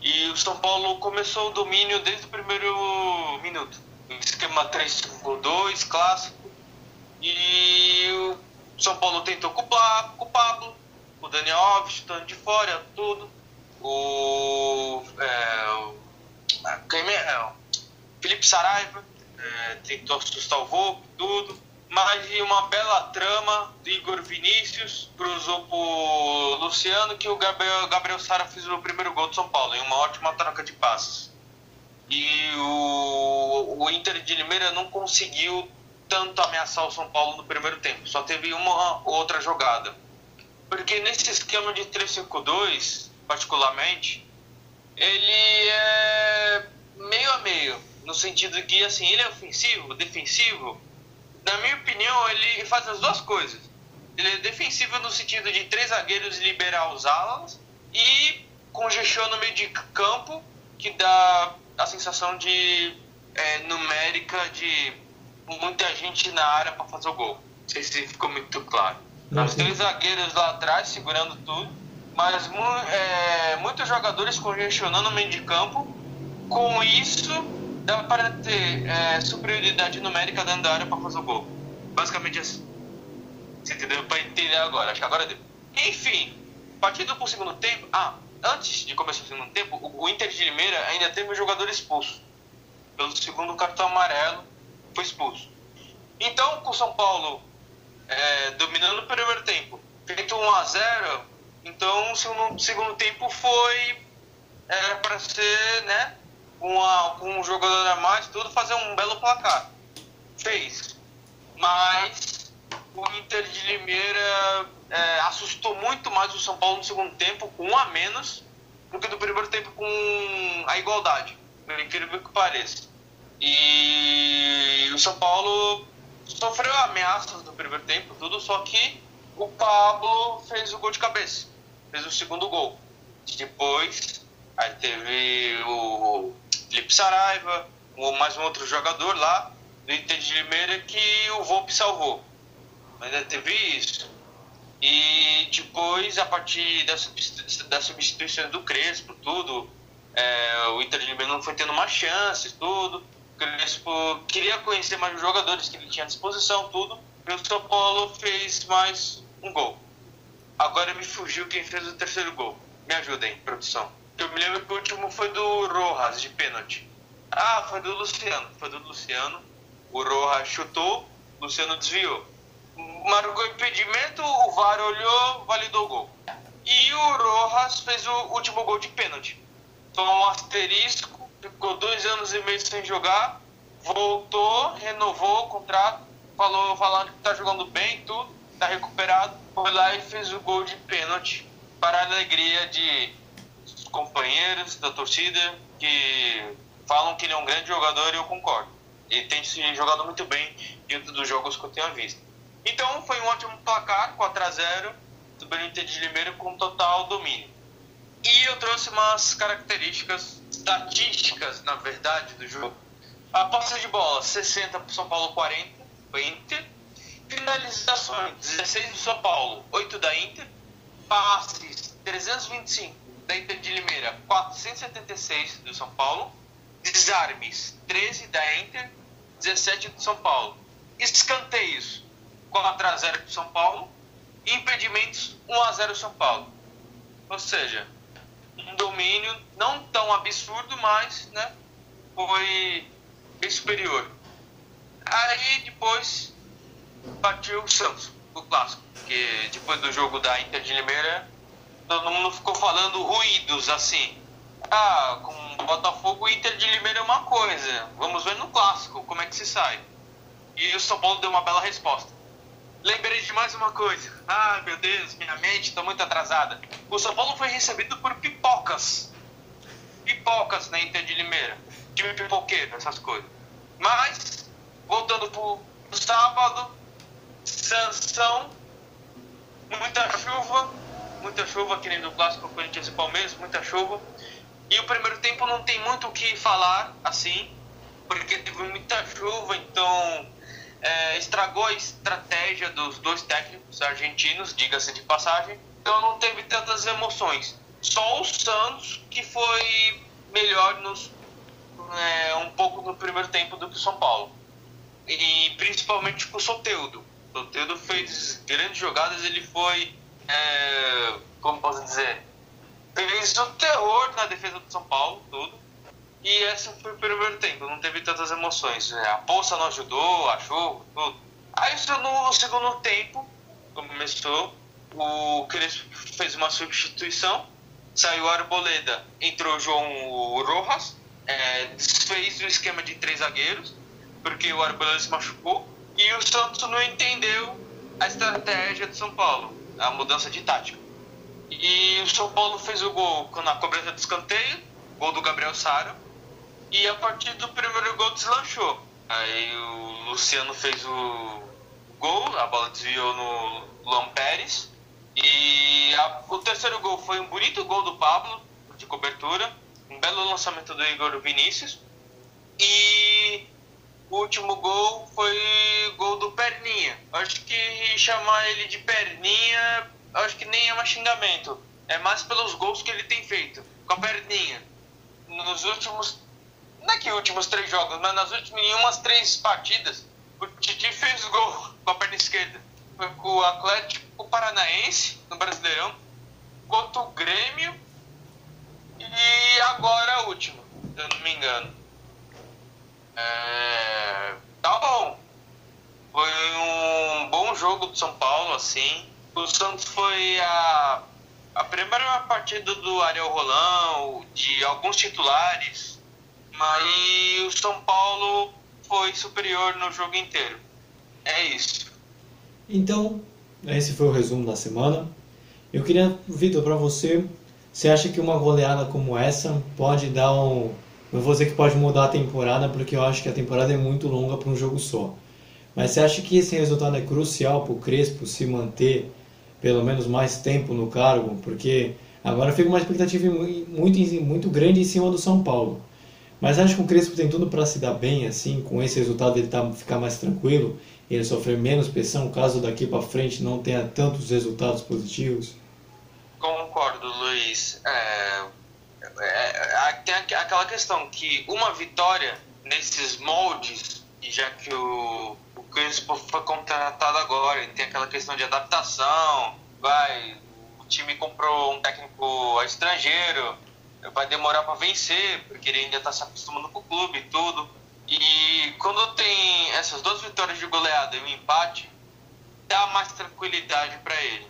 E o São Paulo começou o domínio desde o primeiro minuto. Esquema 3-5-2, clássico. E o São Paulo tentou com o Pablo, o Daniel Alves chutando de fora, tudo. O, é, o, é, o Felipe Saraiva é, tentou assustar o Volpe, tudo mas uma bela trama do Igor Vinícius, cruzou pro Luciano, que o Gabriel, Gabriel Sara fez o primeiro gol do São Paulo, em uma ótima troca de passes. E o, o Inter de Limeira não conseguiu tanto ameaçar o São Paulo no primeiro tempo, só teve uma outra jogada. Porque nesse esquema de 3-5-2, particularmente, ele é meio a meio, no sentido que assim, ele é ofensivo, defensivo, na minha opinião, ele faz as duas coisas. Ele é defensivo no sentido de três zagueiros liberar os alas e congestiona no meio de campo, que dá a sensação de é, numérica de muita gente na área para fazer o gol. Não sei se ficou muito claro. Não, Os três zagueiros lá atrás segurando tudo, mas é, muitos jogadores congestionando no meio de campo. Com isso, dá para ter é, superioridade numérica dentro da área para fazer o gol. Basicamente assim. Você entendeu? Para entender agora. Acho que agora deu. Enfim, partindo para o segundo tempo. Ah, antes de começar o segundo tempo, o, Inter de Limeira ainda teve um jogador expulso pelo segundo cartão amarelo foi expulso. Então, com o São Paulo é, dominando o primeiro tempo, feito 1 a 0 então o segundo, segundo tempo foi era para ser, né, com um jogador a mais, tudo fazer um belo placar. Fez. Mas o Inter de Limeira é, assustou muito mais o São Paulo no segundo tempo, com um a menos, do que no primeiro tempo com a igualdade, por incrível que pareça. E o São Paulo sofreu ameaças no primeiro tempo, tudo, só que o Pablo fez o gol de cabeça, fez o segundo gol. Depois, aí teve o Felipe Saraiva, mais um outro jogador lá do Inter de Limeira que o Volpe salvou. Ainda teve isso. E depois, a partir da, da substituição do Crespo, tudo, é, o Inter de Limeira não foi tendo mais chances, tudo. Crespo queria conhecer mais os jogadores que ele tinha à disposição, tudo. E o São Paulo fez mais um gol. Agora me fugiu quem fez o terceiro gol. Me ajudem, produção. Eu me lembro que o último foi do Rojas, de pênalti. Ah, foi do Luciano. Foi do Luciano. O Rojas chutou, Luciano desviou marcou impedimento, o VAR olhou, validou o gol. E o Rojas fez o último gol de pênalti. Tomou um asterisco, ficou dois anos e meio sem jogar, voltou, renovou o contrato, falou falando que tá jogando bem, tudo, tá recuperado. Foi lá e fez o gol de pênalti para a alegria de companheiros da torcida que falam que ele é um grande jogador e eu concordo. Ele tem se jogado muito bem dentro dos jogos que eu tenho visto. Então foi um ótimo placar, 4 a 0 do Benítez de Limeira com total domínio. E eu trouxe umas características estatísticas, na verdade, do jogo. A posse de bola, 60 para São Paulo, 40 para Inter. Finalizações, 16 do São Paulo, 8 da Inter. Passes, 325 da Inter de Limeira, 476 do São Paulo. Desarmes, 13 da Inter, 17 do São Paulo. Escanteios, 4 a 0 para o São Paulo. Impedimentos 1 a 0 São Paulo. Ou seja, um domínio não tão absurdo, mas né, foi bem superior. Aí depois partiu o Santos, o clássico, que depois do jogo da Inter de Limeira, todo mundo ficou falando ruídos assim. Ah, com Botafogo, Inter de Limeira é uma coisa. Vamos ver no clássico como é que se sai. E o São Paulo deu uma bela resposta. Lembrei de mais uma coisa. Ah, meu Deus, minha mente está muito atrasada. O São Paulo foi recebido por pipocas. Pipocas na Inter de Limeira. Time pipoqueiro, essas coisas. Mas, voltando pro, pro sábado, Sansão, muita chuva, muita chuva, que nem do clássico Corinthians e Palmeiras, muita chuva. E o primeiro tempo não tem muito o que falar, assim, porque teve muita chuva, então é, estragou a estratégia dos dois técnicos argentinos, diga-se de passagem, então não teve tantas emoções. Só o Santos que foi melhor nos, é, um pouco no primeiro tempo do que o São Paulo. E principalmente com o Soteudo. O Soteudo fez grandes jogadas, ele foi, é, como posso dizer, fez o terror na defesa do São Paulo, tudo. E esse foi o primeiro tempo, não teve tantas emoções. É, a bolsa não ajudou, achou, tudo. Aí no segundo tempo, começou, o Crespo fez uma substituição, saiu Arboleda, entrou João Rojas, é, desfez o esquema de três zagueiros, porque o Arboleda se machucou, e o Santos não entendeu a estratégia de São Paulo, a mudança de tática. E o São Paulo fez o gol na cobrança de escanteio, gol do Gabriel Sara, e a partir do primeiro gol deslanchou. Aí o Luciano fez o gol, a bola desviou no Luan Pérez. E a, o terceiro gol foi um bonito gol do Pablo, de cobertura. Um belo lançamento do Igor Vinícius. E o último gol foi gol do Perninha. Acho que chamar ele de Perninha, acho que nem é um xingamento. É mais pelos gols que ele tem feito com a Perninha. Nos últimos não é que últimos três jogos, mas nas últimas em umas três partidas, o Titi fez gol com a perna esquerda. Foi com o Atlético Paranaense, no Brasileirão, contra o Grêmio e agora a última, se eu não me engano. É... Tá bom. Foi um bom jogo do São Paulo, assim. O Santos foi a, a primeira partida do Ariel Rolão, de alguns titulares, mas o São Paulo foi superior no jogo inteiro. É isso. Então, esse foi o resumo da semana. Eu queria, Vitor, para você, você acha que uma goleada como essa pode dar um. Não vou dizer que pode mudar a temporada, porque eu acho que a temporada é muito longa para um jogo só. Mas você acha que esse resultado é crucial para o Crespo se manter pelo menos mais tempo no cargo? Porque agora fica uma expectativa muito, muito grande em cima do São Paulo. Mas acho que o Crespo tem tudo para se dar bem, assim, com esse resultado ele tá, ficar mais tranquilo, ele sofrer menos pressão, caso daqui para frente não tenha tantos resultados positivos? Concordo, Luiz. É, é, é, tem aquela questão que uma vitória nesses moldes, já que o, o Crespo foi contratado agora, tem aquela questão de adaptação, vai, o time comprou um técnico estrangeiro, vai demorar para vencer, porque ele ainda está se acostumando com o clube e tudo. E quando tem essas duas vitórias de goleada e um empate, dá mais tranquilidade para ele.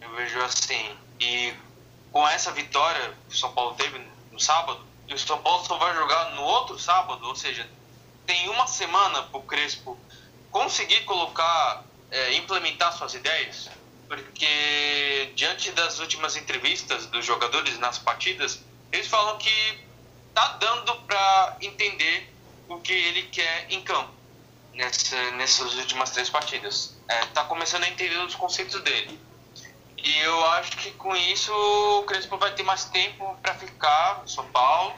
Eu vejo assim. E com essa vitória que o São Paulo teve no sábado, e o São Paulo só vai jogar no outro sábado, ou seja, tem uma semana para o Crespo conseguir colocar, é, implementar suas ideias, porque diante das últimas entrevistas dos jogadores nas partidas, eles falam que tá dando para entender o que ele quer em campo nessa, nessas últimas três partidas. É, tá começando a entender os conceitos dele. E eu acho que com isso o Crespo vai ter mais tempo para ficar no São Paulo.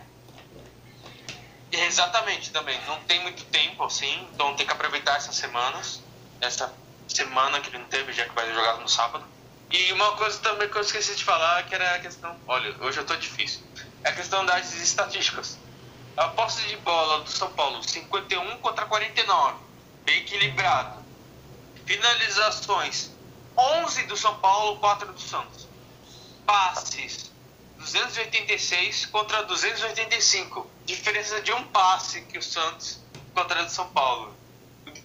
E exatamente também, não tem muito tempo assim, então tem que aproveitar essas semanas, essa semana que ele não teve, já que vai jogar no sábado. E uma coisa também que eu esqueci de falar, que era a questão, olha, hoje eu tô difícil é a questão das estatísticas. A posse de bola do São Paulo, 51 contra 49, bem equilibrado. Finalizações, 11 do São Paulo, 4 do Santos. Passes, 286 contra 285. Diferença de um passe que o Santos contra do São Paulo.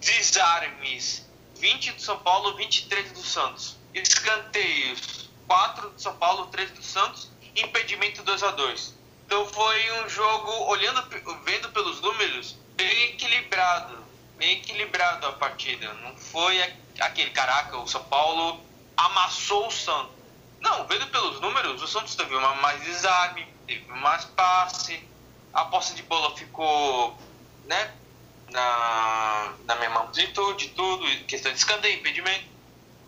Desarmes, 20 do São Paulo, 23 do Santos. Escanteios, 4 do São Paulo, 3 do Santos impedimento 2 a 2 Então foi um jogo, olhando, vendo pelos números, bem equilibrado. Bem equilibrado a partida. Não foi aquele, caraca, o São Paulo amassou o Santos. Não, vendo pelos números, o Santos teve uma mais desarme, teve mais passe, a posse de bola ficou, né, na, na mesma amplitude, tudo, questão de escanteio, impedimento.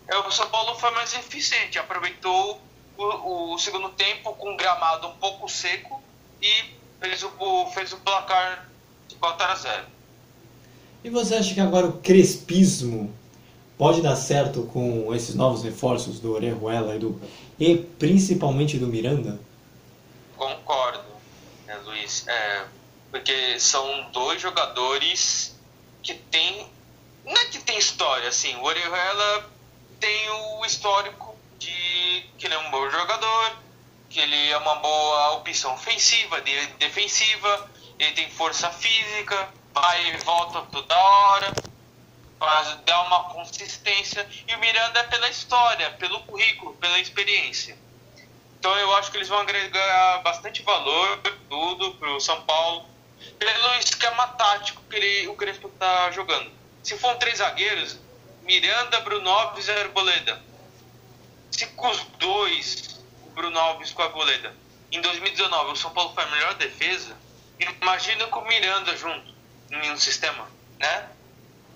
É, o São Paulo foi mais eficiente, aproveitou o, o segundo tempo com um gramado um pouco seco e fez o, fez o placar de 4 a 0. E você acha que agora o crespismo pode dar certo com esses novos reforços do Orejuela e, do, e principalmente do Miranda? Concordo, né, Luiz. É, porque são dois jogadores que têm. Não é que tem história, assim. O Orejuela tem o histórico de que ele é um bom jogador, que ele é uma boa opção ofensiva, defensiva, ele tem força física, vai e volta toda hora, faz, dá uma consistência. E o Miranda é pela história, pelo currículo, pela experiência. Então eu acho que eles vão agregar bastante valor tudo para o São Paulo, pelo esquema tático que ele, o Crespo está jogando. Se for três zagueiros, Miranda, Bruno Alves e Arboleda se com os dois, o Bruno Alves com a Boleda, em 2019 o São Paulo foi a melhor defesa, imagina com o Miranda junto em um sistema, né?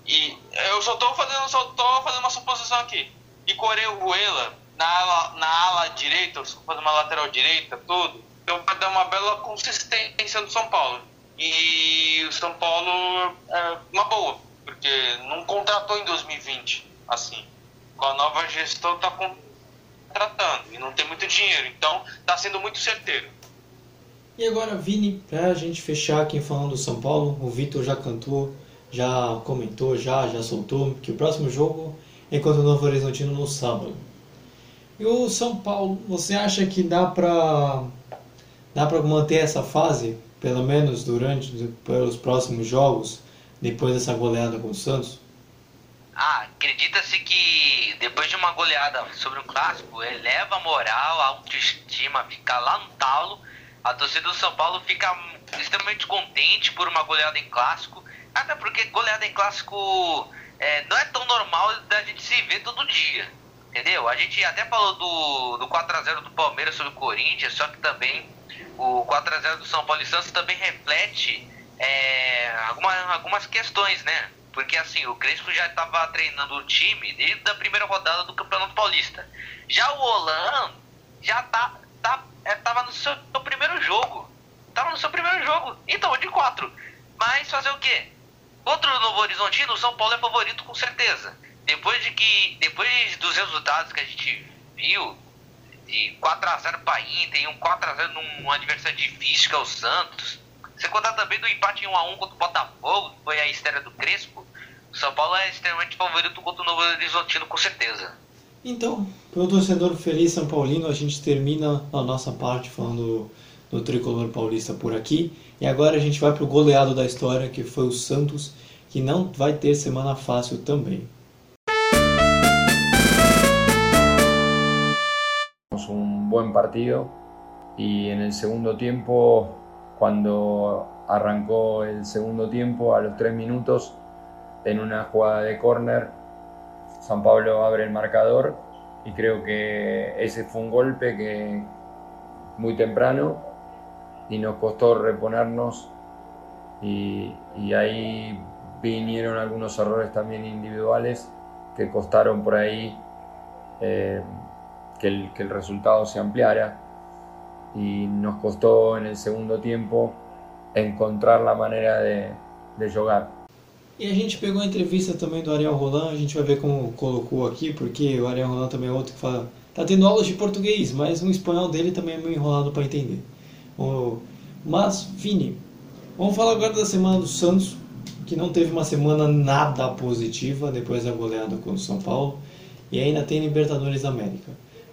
E eu só tô fazendo, só tô fazendo uma suposição aqui. E com o Orejuela na ala, na ala direita, fazendo uma lateral direita, tudo, então vai dar uma bela consistência no São Paulo. E o São Paulo é uma boa, porque não contratou em 2020, assim. Com a nova gestão tá com, tratando e não tem muito dinheiro. Então está sendo muito certeiro. E agora, Vini, para a gente fechar aqui falando do São Paulo, o Vitor já cantou, já comentou, já, já soltou que o próximo jogo é contra o Novo Horizontino no sábado. E o São Paulo, você acha que dá para dá para manter essa fase, pelo menos durante pelos próximos jogos, depois dessa goleada com o Santos? Ah, acredita-se que depois de uma goleada sobre um clássico, eleva a moral, a autoestima, fica lá no talo. A torcida do São Paulo fica extremamente contente por uma goleada em clássico, até porque goleada em clássico é, não é tão normal da gente se ver todo dia. Entendeu? A gente até falou do, do 4x0 do Palmeiras sobre o Corinthians, só que também o 4x0 do São Paulo e Santos também reflete é, alguma, algumas questões, né? Porque assim, o Crespo já estava treinando o time desde a primeira rodada do Campeonato Paulista. Já o Holan já tá, tá, é, tava no seu, seu primeiro jogo. Tava no seu primeiro jogo. Então, de quatro. Mas fazer o quê? Contra o Novo Horizontino, o São Paulo é favorito com certeza. Depois de que. Depois dos resultados que a gente viu, de 4x0 para Inter e um 4x0 num adversário difícil que é o Santos. Você contar também do empate em 1x1 contra o Botafogo, que foi a estreia do Crespo. O São Paulo é extremamente favorito contra o Novo Horizontino, com certeza. Então, para o torcedor feliz São Paulino, a gente termina a nossa parte falando do, tricolor paulista por aqui. E agora a gente vai para o goleado da história, que foi o Santos, que não vai ter semana fácil também. un buen partido en el segundo tiempo, cuando arrancó el segundo tiempo, a los tres minutos, en una jugada de córner, San Pablo abre el marcador y creo que ese fue un golpe que muy temprano y nos costó reponernos y, ahí vinieron algunos errores también individuales que costaron por ahí eh, que el, que el resultado se ampliara y nos costó en el segundo tiempo encontrar la manera de, de jogar. E a gente pegou a entrevista também do Ariel Roland, a gente vai ver como colocou aqui, porque o Ariel Roland também é outro que fala. Tá tendo aulas de português, mas o espanhol dele também é meio enrolado para entender. Mas, Vini, vamos falar agora da semana do Santos, que não teve uma semana nada positiva depois da goleada contra o São Paulo, e ainda tem Libertadores da América.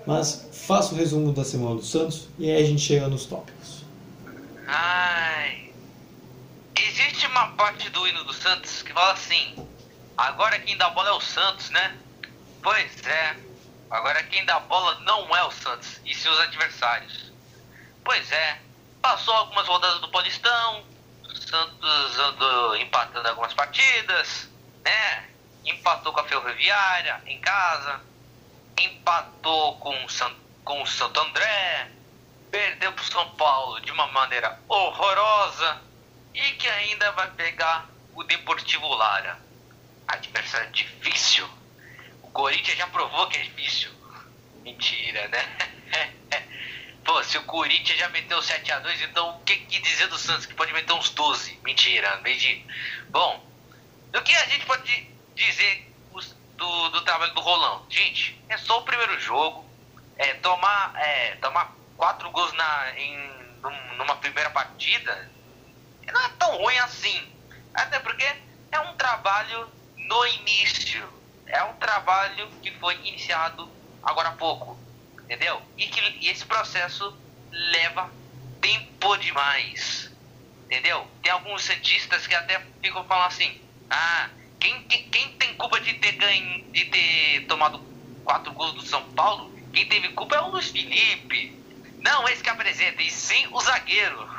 Mas faça o resumo da semana do Santos e aí a gente chega nos tópicos. Ai. Existe uma parte do hino do Santos que fala assim: agora quem dá bola é o Santos, né? Pois é. Agora quem dá bola não é o Santos, e seus adversários. Pois é. Passou algumas rodadas do Paulistão, Santos andou empatando algumas partidas, né? Empatou com a Ferroviária em casa, empatou com o, San, com o Santo André, perdeu para o São Paulo de uma maneira horrorosa e que ainda vai pegar o Deportivo Lara. Adversário difícil. O Corinthians já provou que é difícil. Mentira, né? Pô, se o Corinthians já meteu 7x2, então o que, que dizer do Santos que pode meter uns 12? Mentira, meio Bom, o que a gente pode dizer do, do trabalho do Rolão. Gente, é só o primeiro jogo. É, tomar, é, tomar quatro gols na, em, numa primeira partida não é tão ruim assim. Até porque é um trabalho no início. É um trabalho que foi iniciado agora há pouco. Entendeu? E que e esse processo leva tempo demais. Entendeu? Tem alguns cientistas que até ficam falando assim: ah, quem, quem, tem culpa de ter ganho, de ter tomado quatro gols do São Paulo? Quem teve culpa é o Luiz Felipe. Não esse que apresenta, e sim o zagueiro.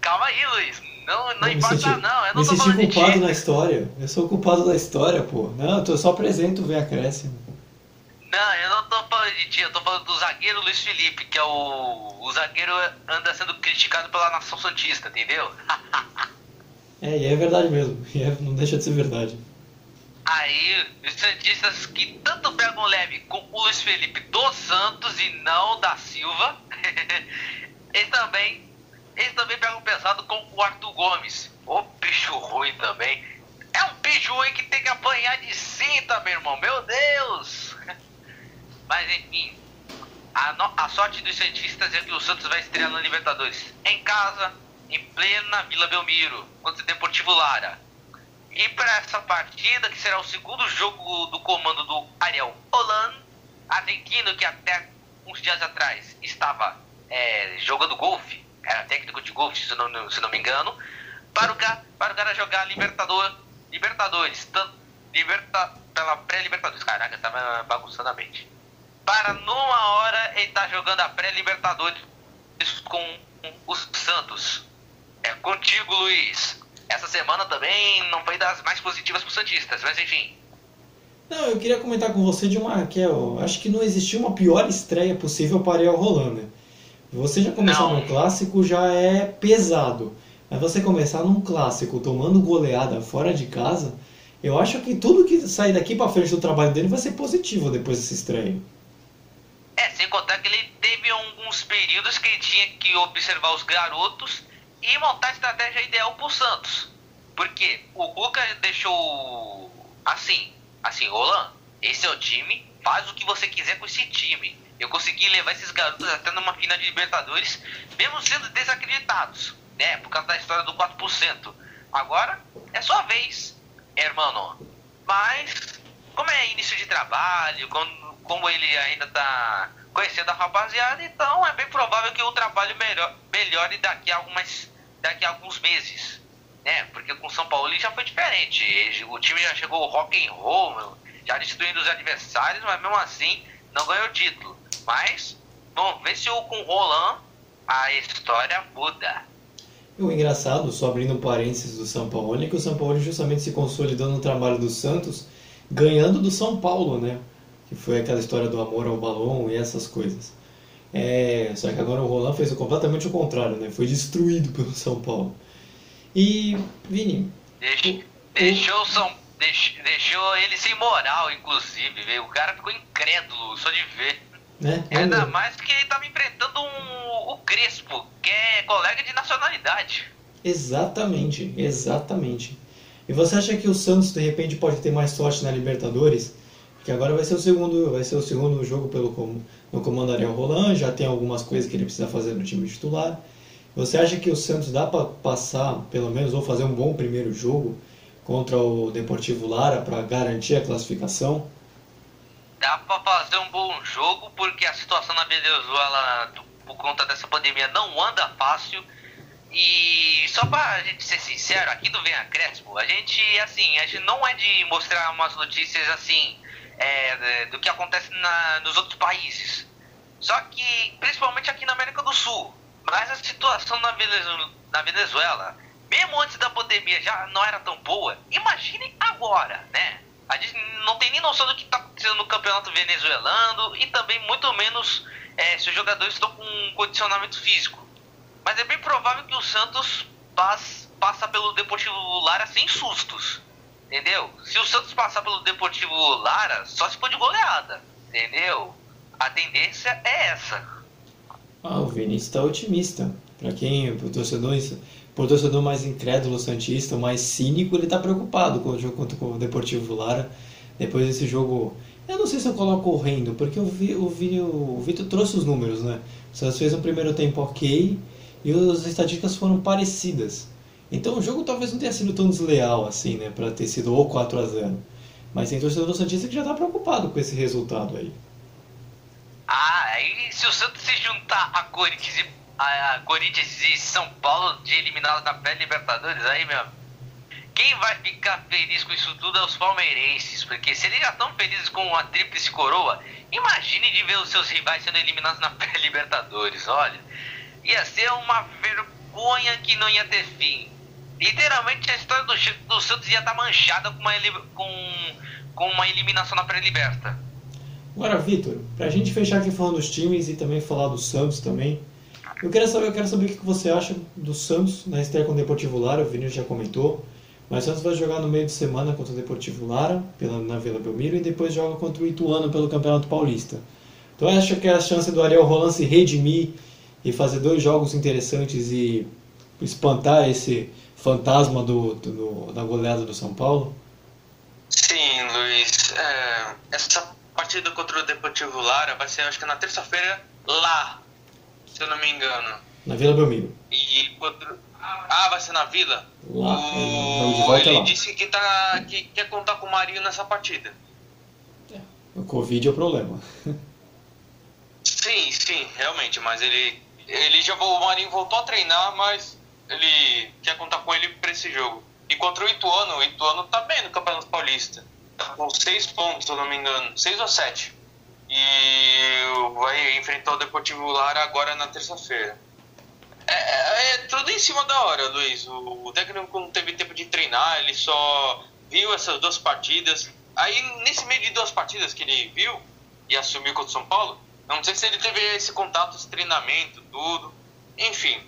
Calma aí, Luiz. Não, não importa, senti, não. Eu não me tô senti culpado na história. Eu sou culpado da história, pô. Não, eu só apresento o acréscimo. Não, eu não tô falando de ti, eu tô falando do zagueiro Luiz Felipe, que é o. O zagueiro anda sendo criticado pela nação Santista, entendeu? É, e é verdade mesmo. E é, não deixa de ser verdade. Aí, os Santistas que tanto pegam leve com o Luiz Felipe dos Santos e não da Silva, eles também, eles também pegam pesado com o Arthur Gomes. O bicho ruim também. É um bicho ruim que tem que apanhar de cinta, meu irmão. Meu Deus! Mas enfim, a, no, a sorte dos Santistas é que o Santos vai estrear na Libertadores em casa em plena Vila Belmiro, contra o Deportivo Lara. E para essa partida, que será o segundo jogo do comando do Ariel Hollande, argentino que até uns dias atrás estava é, jogando golfe, era técnico de golfe, se não, se não me engano, para o para o cara jogar Libertador, Libertadores, tanto, liberta, pela pré-Libertadores. Caraca, tá bagunçando a mente. Para numa hora ele tá jogando a pré-Libertadores com os Santos. É contigo, Luiz. Essa semana também não foi das mais positivas para os Santistas, mas enfim. Não, eu queria comentar com você de uma que eu acho que não existiu uma pior estreia possível para Ariel Rolanda. Você já começar num clássico já é pesado. Mas você começar num clássico tomando goleada fora de casa, eu acho que tudo que sair daqui para frente do trabalho dele vai ser positivo depois desse estreia. É, sem contar que ele teve alguns períodos que ele tinha que observar os garotos e montar a estratégia ideal pro Santos. Porque o Cuca deixou assim, assim, Roland, esse é o time, faz o que você quiser com esse time. Eu consegui levar esses garotos até numa final de Libertadores, mesmo sendo desacreditados, né? Por causa da história do 4%. Agora é sua vez, hermano. Mas, como é início de trabalho, como, como ele ainda tá conhecendo a rapaziada, então é bem provável que o trabalho melhor, melhore daqui a algumas daqui a alguns meses, né? Porque com o São Paulo já foi diferente. O time já chegou rock and roll, já destruindo os adversários, mas mesmo assim não ganhou título. Mas vamos ver se o com o Roland a história muda. O engraçado, só abrindo um parênteses do São Paulo, é que o São Paulo justamente se consolidou no trabalho do Santos, ganhando do São Paulo, né? Que foi aquela história do amor ao balão e essas coisas. É, só que agora o Roland fez completamente o contrário, né? Foi destruído pelo São Paulo. E, Vini. Deixou, deixou, São, deixou, deixou ele sem moral, inclusive. Véio. O cara ficou incrédulo só de ver. Né? Ainda mais que ele estava enfrentando um, o Crespo, que é colega de nacionalidade. Exatamente, exatamente. E você acha que o Santos de repente pode ter mais sorte na Libertadores? Porque agora vai ser o segundo, vai ser o segundo jogo pelo no comando Ariel Roland, já tem algumas coisas que ele precisa fazer no time titular. Você acha que o Santos dá para passar, pelo menos, ou fazer um bom primeiro jogo contra o Deportivo Lara para garantir a classificação? Dá para fazer um bom jogo porque a situação na Venezuela, por conta dessa pandemia, não anda fácil. E só pra gente ser sincero, aqui do Venha Crespo, a gente, assim, a gente não é de mostrar umas notícias assim é, do que acontece na, nos outros países. Só que, principalmente aqui na América do Sul, mas a situação na Venezuela, na Venezuela, mesmo antes da pandemia já não era tão boa, imagine agora, né? A gente não tem nem noção do que está acontecendo no campeonato venezuelano e também muito menos é, se os jogadores estão com um condicionamento físico. Mas é bem provável que o Santos passe, passa pelo Deportivo Lara sem sustos. Entendeu? Se o Santos passar pelo Deportivo Lara, só se for de goleada. Entendeu? A tendência é essa. Ah, o Vinícius está otimista. Para quem, pro torcedor, pro torcedor mais incrédulo, santista, mais cínico, ele está preocupado com o jogo contra o Deportivo Lara. Depois desse jogo, eu não sei se eu coloco horrendo, porque eu vi, eu vi o Vitor trouxe os números, né? O Santos fez um primeiro tempo ok e as estatísticas foram parecidas. Então o jogo talvez não tenha sido tão desleal assim, né, para ter sido ou 4 a 0. Mas tem torcedor do Santista que já está preocupado com esse resultado aí. Ah, aí se o Santos se juntar a Corinthians e, a, Corinthians e São Paulo de eliminados na pré-Libertadores, aí, meu quem vai ficar feliz com isso tudo é os palmeirenses, porque se eles já estão felizes com a tríplice coroa, imagine de ver os seus rivais sendo eliminados na pré-Libertadores, olha. Ia ser uma vergonha que não ia ter fim. Literalmente a história do, do Santos ia estar tá manchada com uma, com, com uma eliminação na pré-liberta. Agora, Vitor, pra gente fechar aqui falando dos times e também falar do Santos também, eu quero saber, eu quero saber o que você acha do Santos na estreia com o Deportivo Lara, o Vinícius já comentou, mas o Santos vai jogar no meio de semana contra o Deportivo Lara, pela, na Vila Belmiro, e depois joga contra o Ituano pelo Campeonato Paulista. Então acha que a chance do Ariel Roland se redimir e fazer dois jogos interessantes e espantar esse fantasma do, do, da goleada do São Paulo? Sim, Luiz. É, essa partida contra o Deportivo Lara vai ser, acho que na terça-feira, lá, se eu não me engano. Na Vila Belmiro. E. Ah, vai ser na Vila? Lá. O... Ele lá. disse que, tá, que quer contar com o Marinho nessa partida. É. O Covid é o problema. sim, sim, realmente, mas ele. Ele já o Marinho voltou a treinar, mas ele quer contar com ele para esse jogo. E contra o Ituano, o Ituano tá bem no Campeonato Paulista. Tá com seis pontos, se eu não me engano. Seis ou sete. E vai enfrentar o Deportivo Lara agora na terça-feira. É, é, é, tudo em cima da hora, Luiz. O, o técnico não teve tempo de treinar, ele só viu essas duas partidas. Aí, nesse meio de duas partidas que ele viu e assumiu contra o São Paulo, não sei se ele teve esse contato, esse treinamento, tudo. Enfim,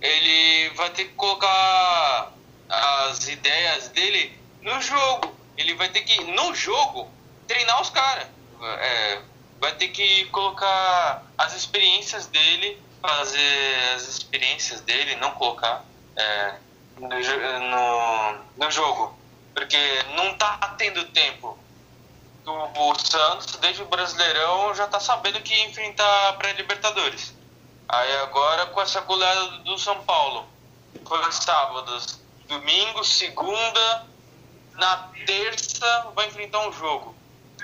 ele vai ter que colocar as ideias dele no jogo. Ele vai ter que, no jogo, treinar os caras. É, vai ter que colocar as experiências dele, fazer as experiências dele, não colocar é, no, no, no, jogo. Porque não tá tendo tempo. O, o Santos, desde o Brasileirão, já tá sabendo que ia enfrentar pré-Libertadores. Aí agora com essa goleada do São Paulo. Foi sábados, domingo, segunda, na terça vai enfrentar um jogo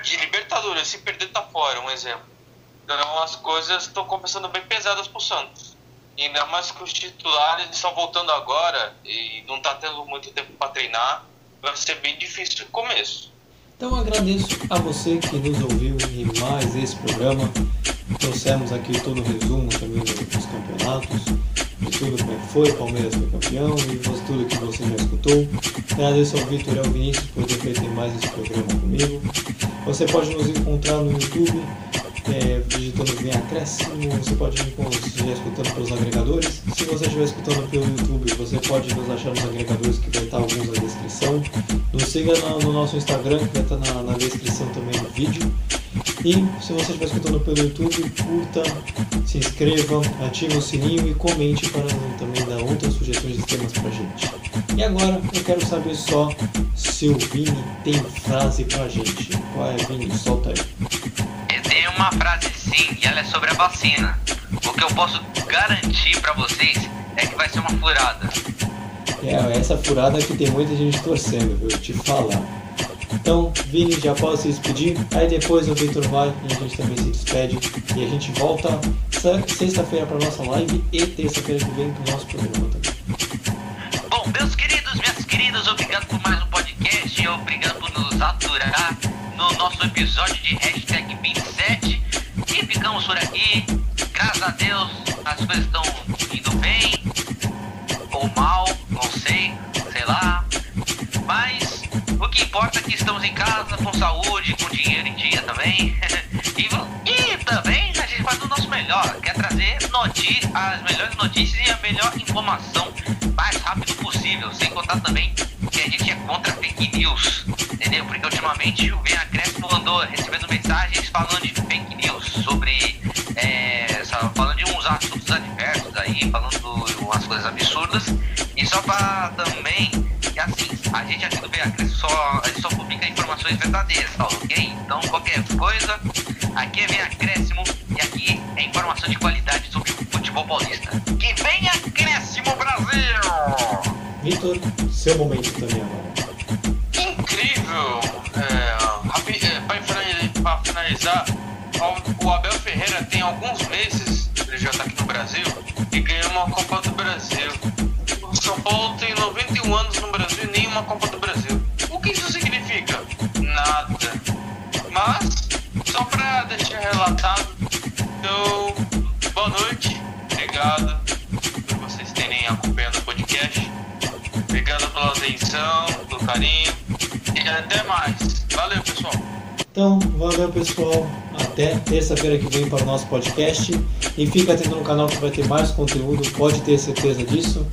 de Libertadores. Se perder, tá fora, um exemplo. Então as coisas estão começando bem pesadas pro Santos. Ainda mais que os titulares estão voltando agora e não tá tendo muito tempo para treinar. Vai ser bem difícil no começo. Então agradeço a você que nos ouviu em mais esse programa. Trouxemos aqui todo o resumo de tudo como é foi, Palmeiras foi campeão e tudo que você já escutou. Agradeço ao Vitor e ao Vinícius por ter feito mais esse programa comigo. Você pode nos encontrar no YouTube é, digitando Vem Acréscimo, você pode me estiver escutando pelos agregadores. Se você estiver escutando pelo YouTube, você pode nos achar nos agregadores que vai estar alguns na descrição. Nos siga no, no nosso Instagram, que vai estar na, na descrição também do vídeo. E se você estiver escutando pelo YouTube, curta, se inscreva, ative o sininho e comente para também dar outras sugestões de temas pra gente. E agora eu quero saber só se o Vini tem frase pra gente. Qual é, Vini? Solta aí uma frase sim, e ela é sobre a vacina. O que eu posso garantir para vocês é que vai ser uma furada. É, essa furada que tem muita gente torcendo, viu? Te falar. Então, Vini, já posso se despedir. Aí depois o Victor vai e a gente também se despede. E a gente volta sexta-feira para nossa live e terça-feira que vem para o nosso programa também. Bom, meus queridos, minhas queridas, obrigado por mais um podcast. Obrigado por nos aturar no nosso episódio de hashtag 27. E ficamos por aqui. Graças a Deus, as coisas estão indo bem. Ou mal, não sei, sei lá. Mas o que importa é que estamos em casa, com saúde, com dinheiro em dia também. e, e, também a gente faz o nosso melhor, quer trazer as melhores notícias e a melhor informação mais rápido possível. Sem contar também que a gente é contra fake news, entendeu? Porque ultimamente o Vem Acréscimo andou recebendo mensagens falando de fake news, sobre. É, uns assuntos adversos aí, falando umas coisas absurdas. E só pra também. que assim, a gente aqui do Vem Acréscimo só, a gente só publica informações verdadeiras, tá ok? Então qualquer coisa, aqui é Vem Acréscimo e aqui é informação de qualidade sobre o futebol paulista. Que venha Acréscimo Brasil! Vitor, seu momento também agora. Incrível! É, é para finalizar, o Abel Ferreira tem alguns meses, está aqui no Brasil, e ganhou uma Copa do Brasil. O São Paulo tem 91 anos no Brasil e nenhuma Copa do Brasil. O que isso significa? Nada. Mas, só para deixar relatado, então, boa noite, obrigado por vocês terem acompanhado o podcast. Obrigado pela atenção, pelo carinho e até mais. Valeu, pessoal. Então, valeu pessoal. Até terça-feira que vem para o nosso podcast. E fica atento no canal que vai ter mais conteúdo, pode ter certeza disso.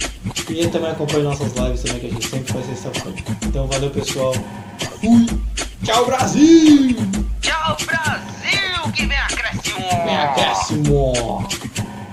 E também acompanhe nossas lives também, que a gente sempre faz esse trabalho. Então, valeu pessoal. Fui! Tchau, Brasil! Tchau, Brasil! Que vem acréscimo! Vem acréscimo!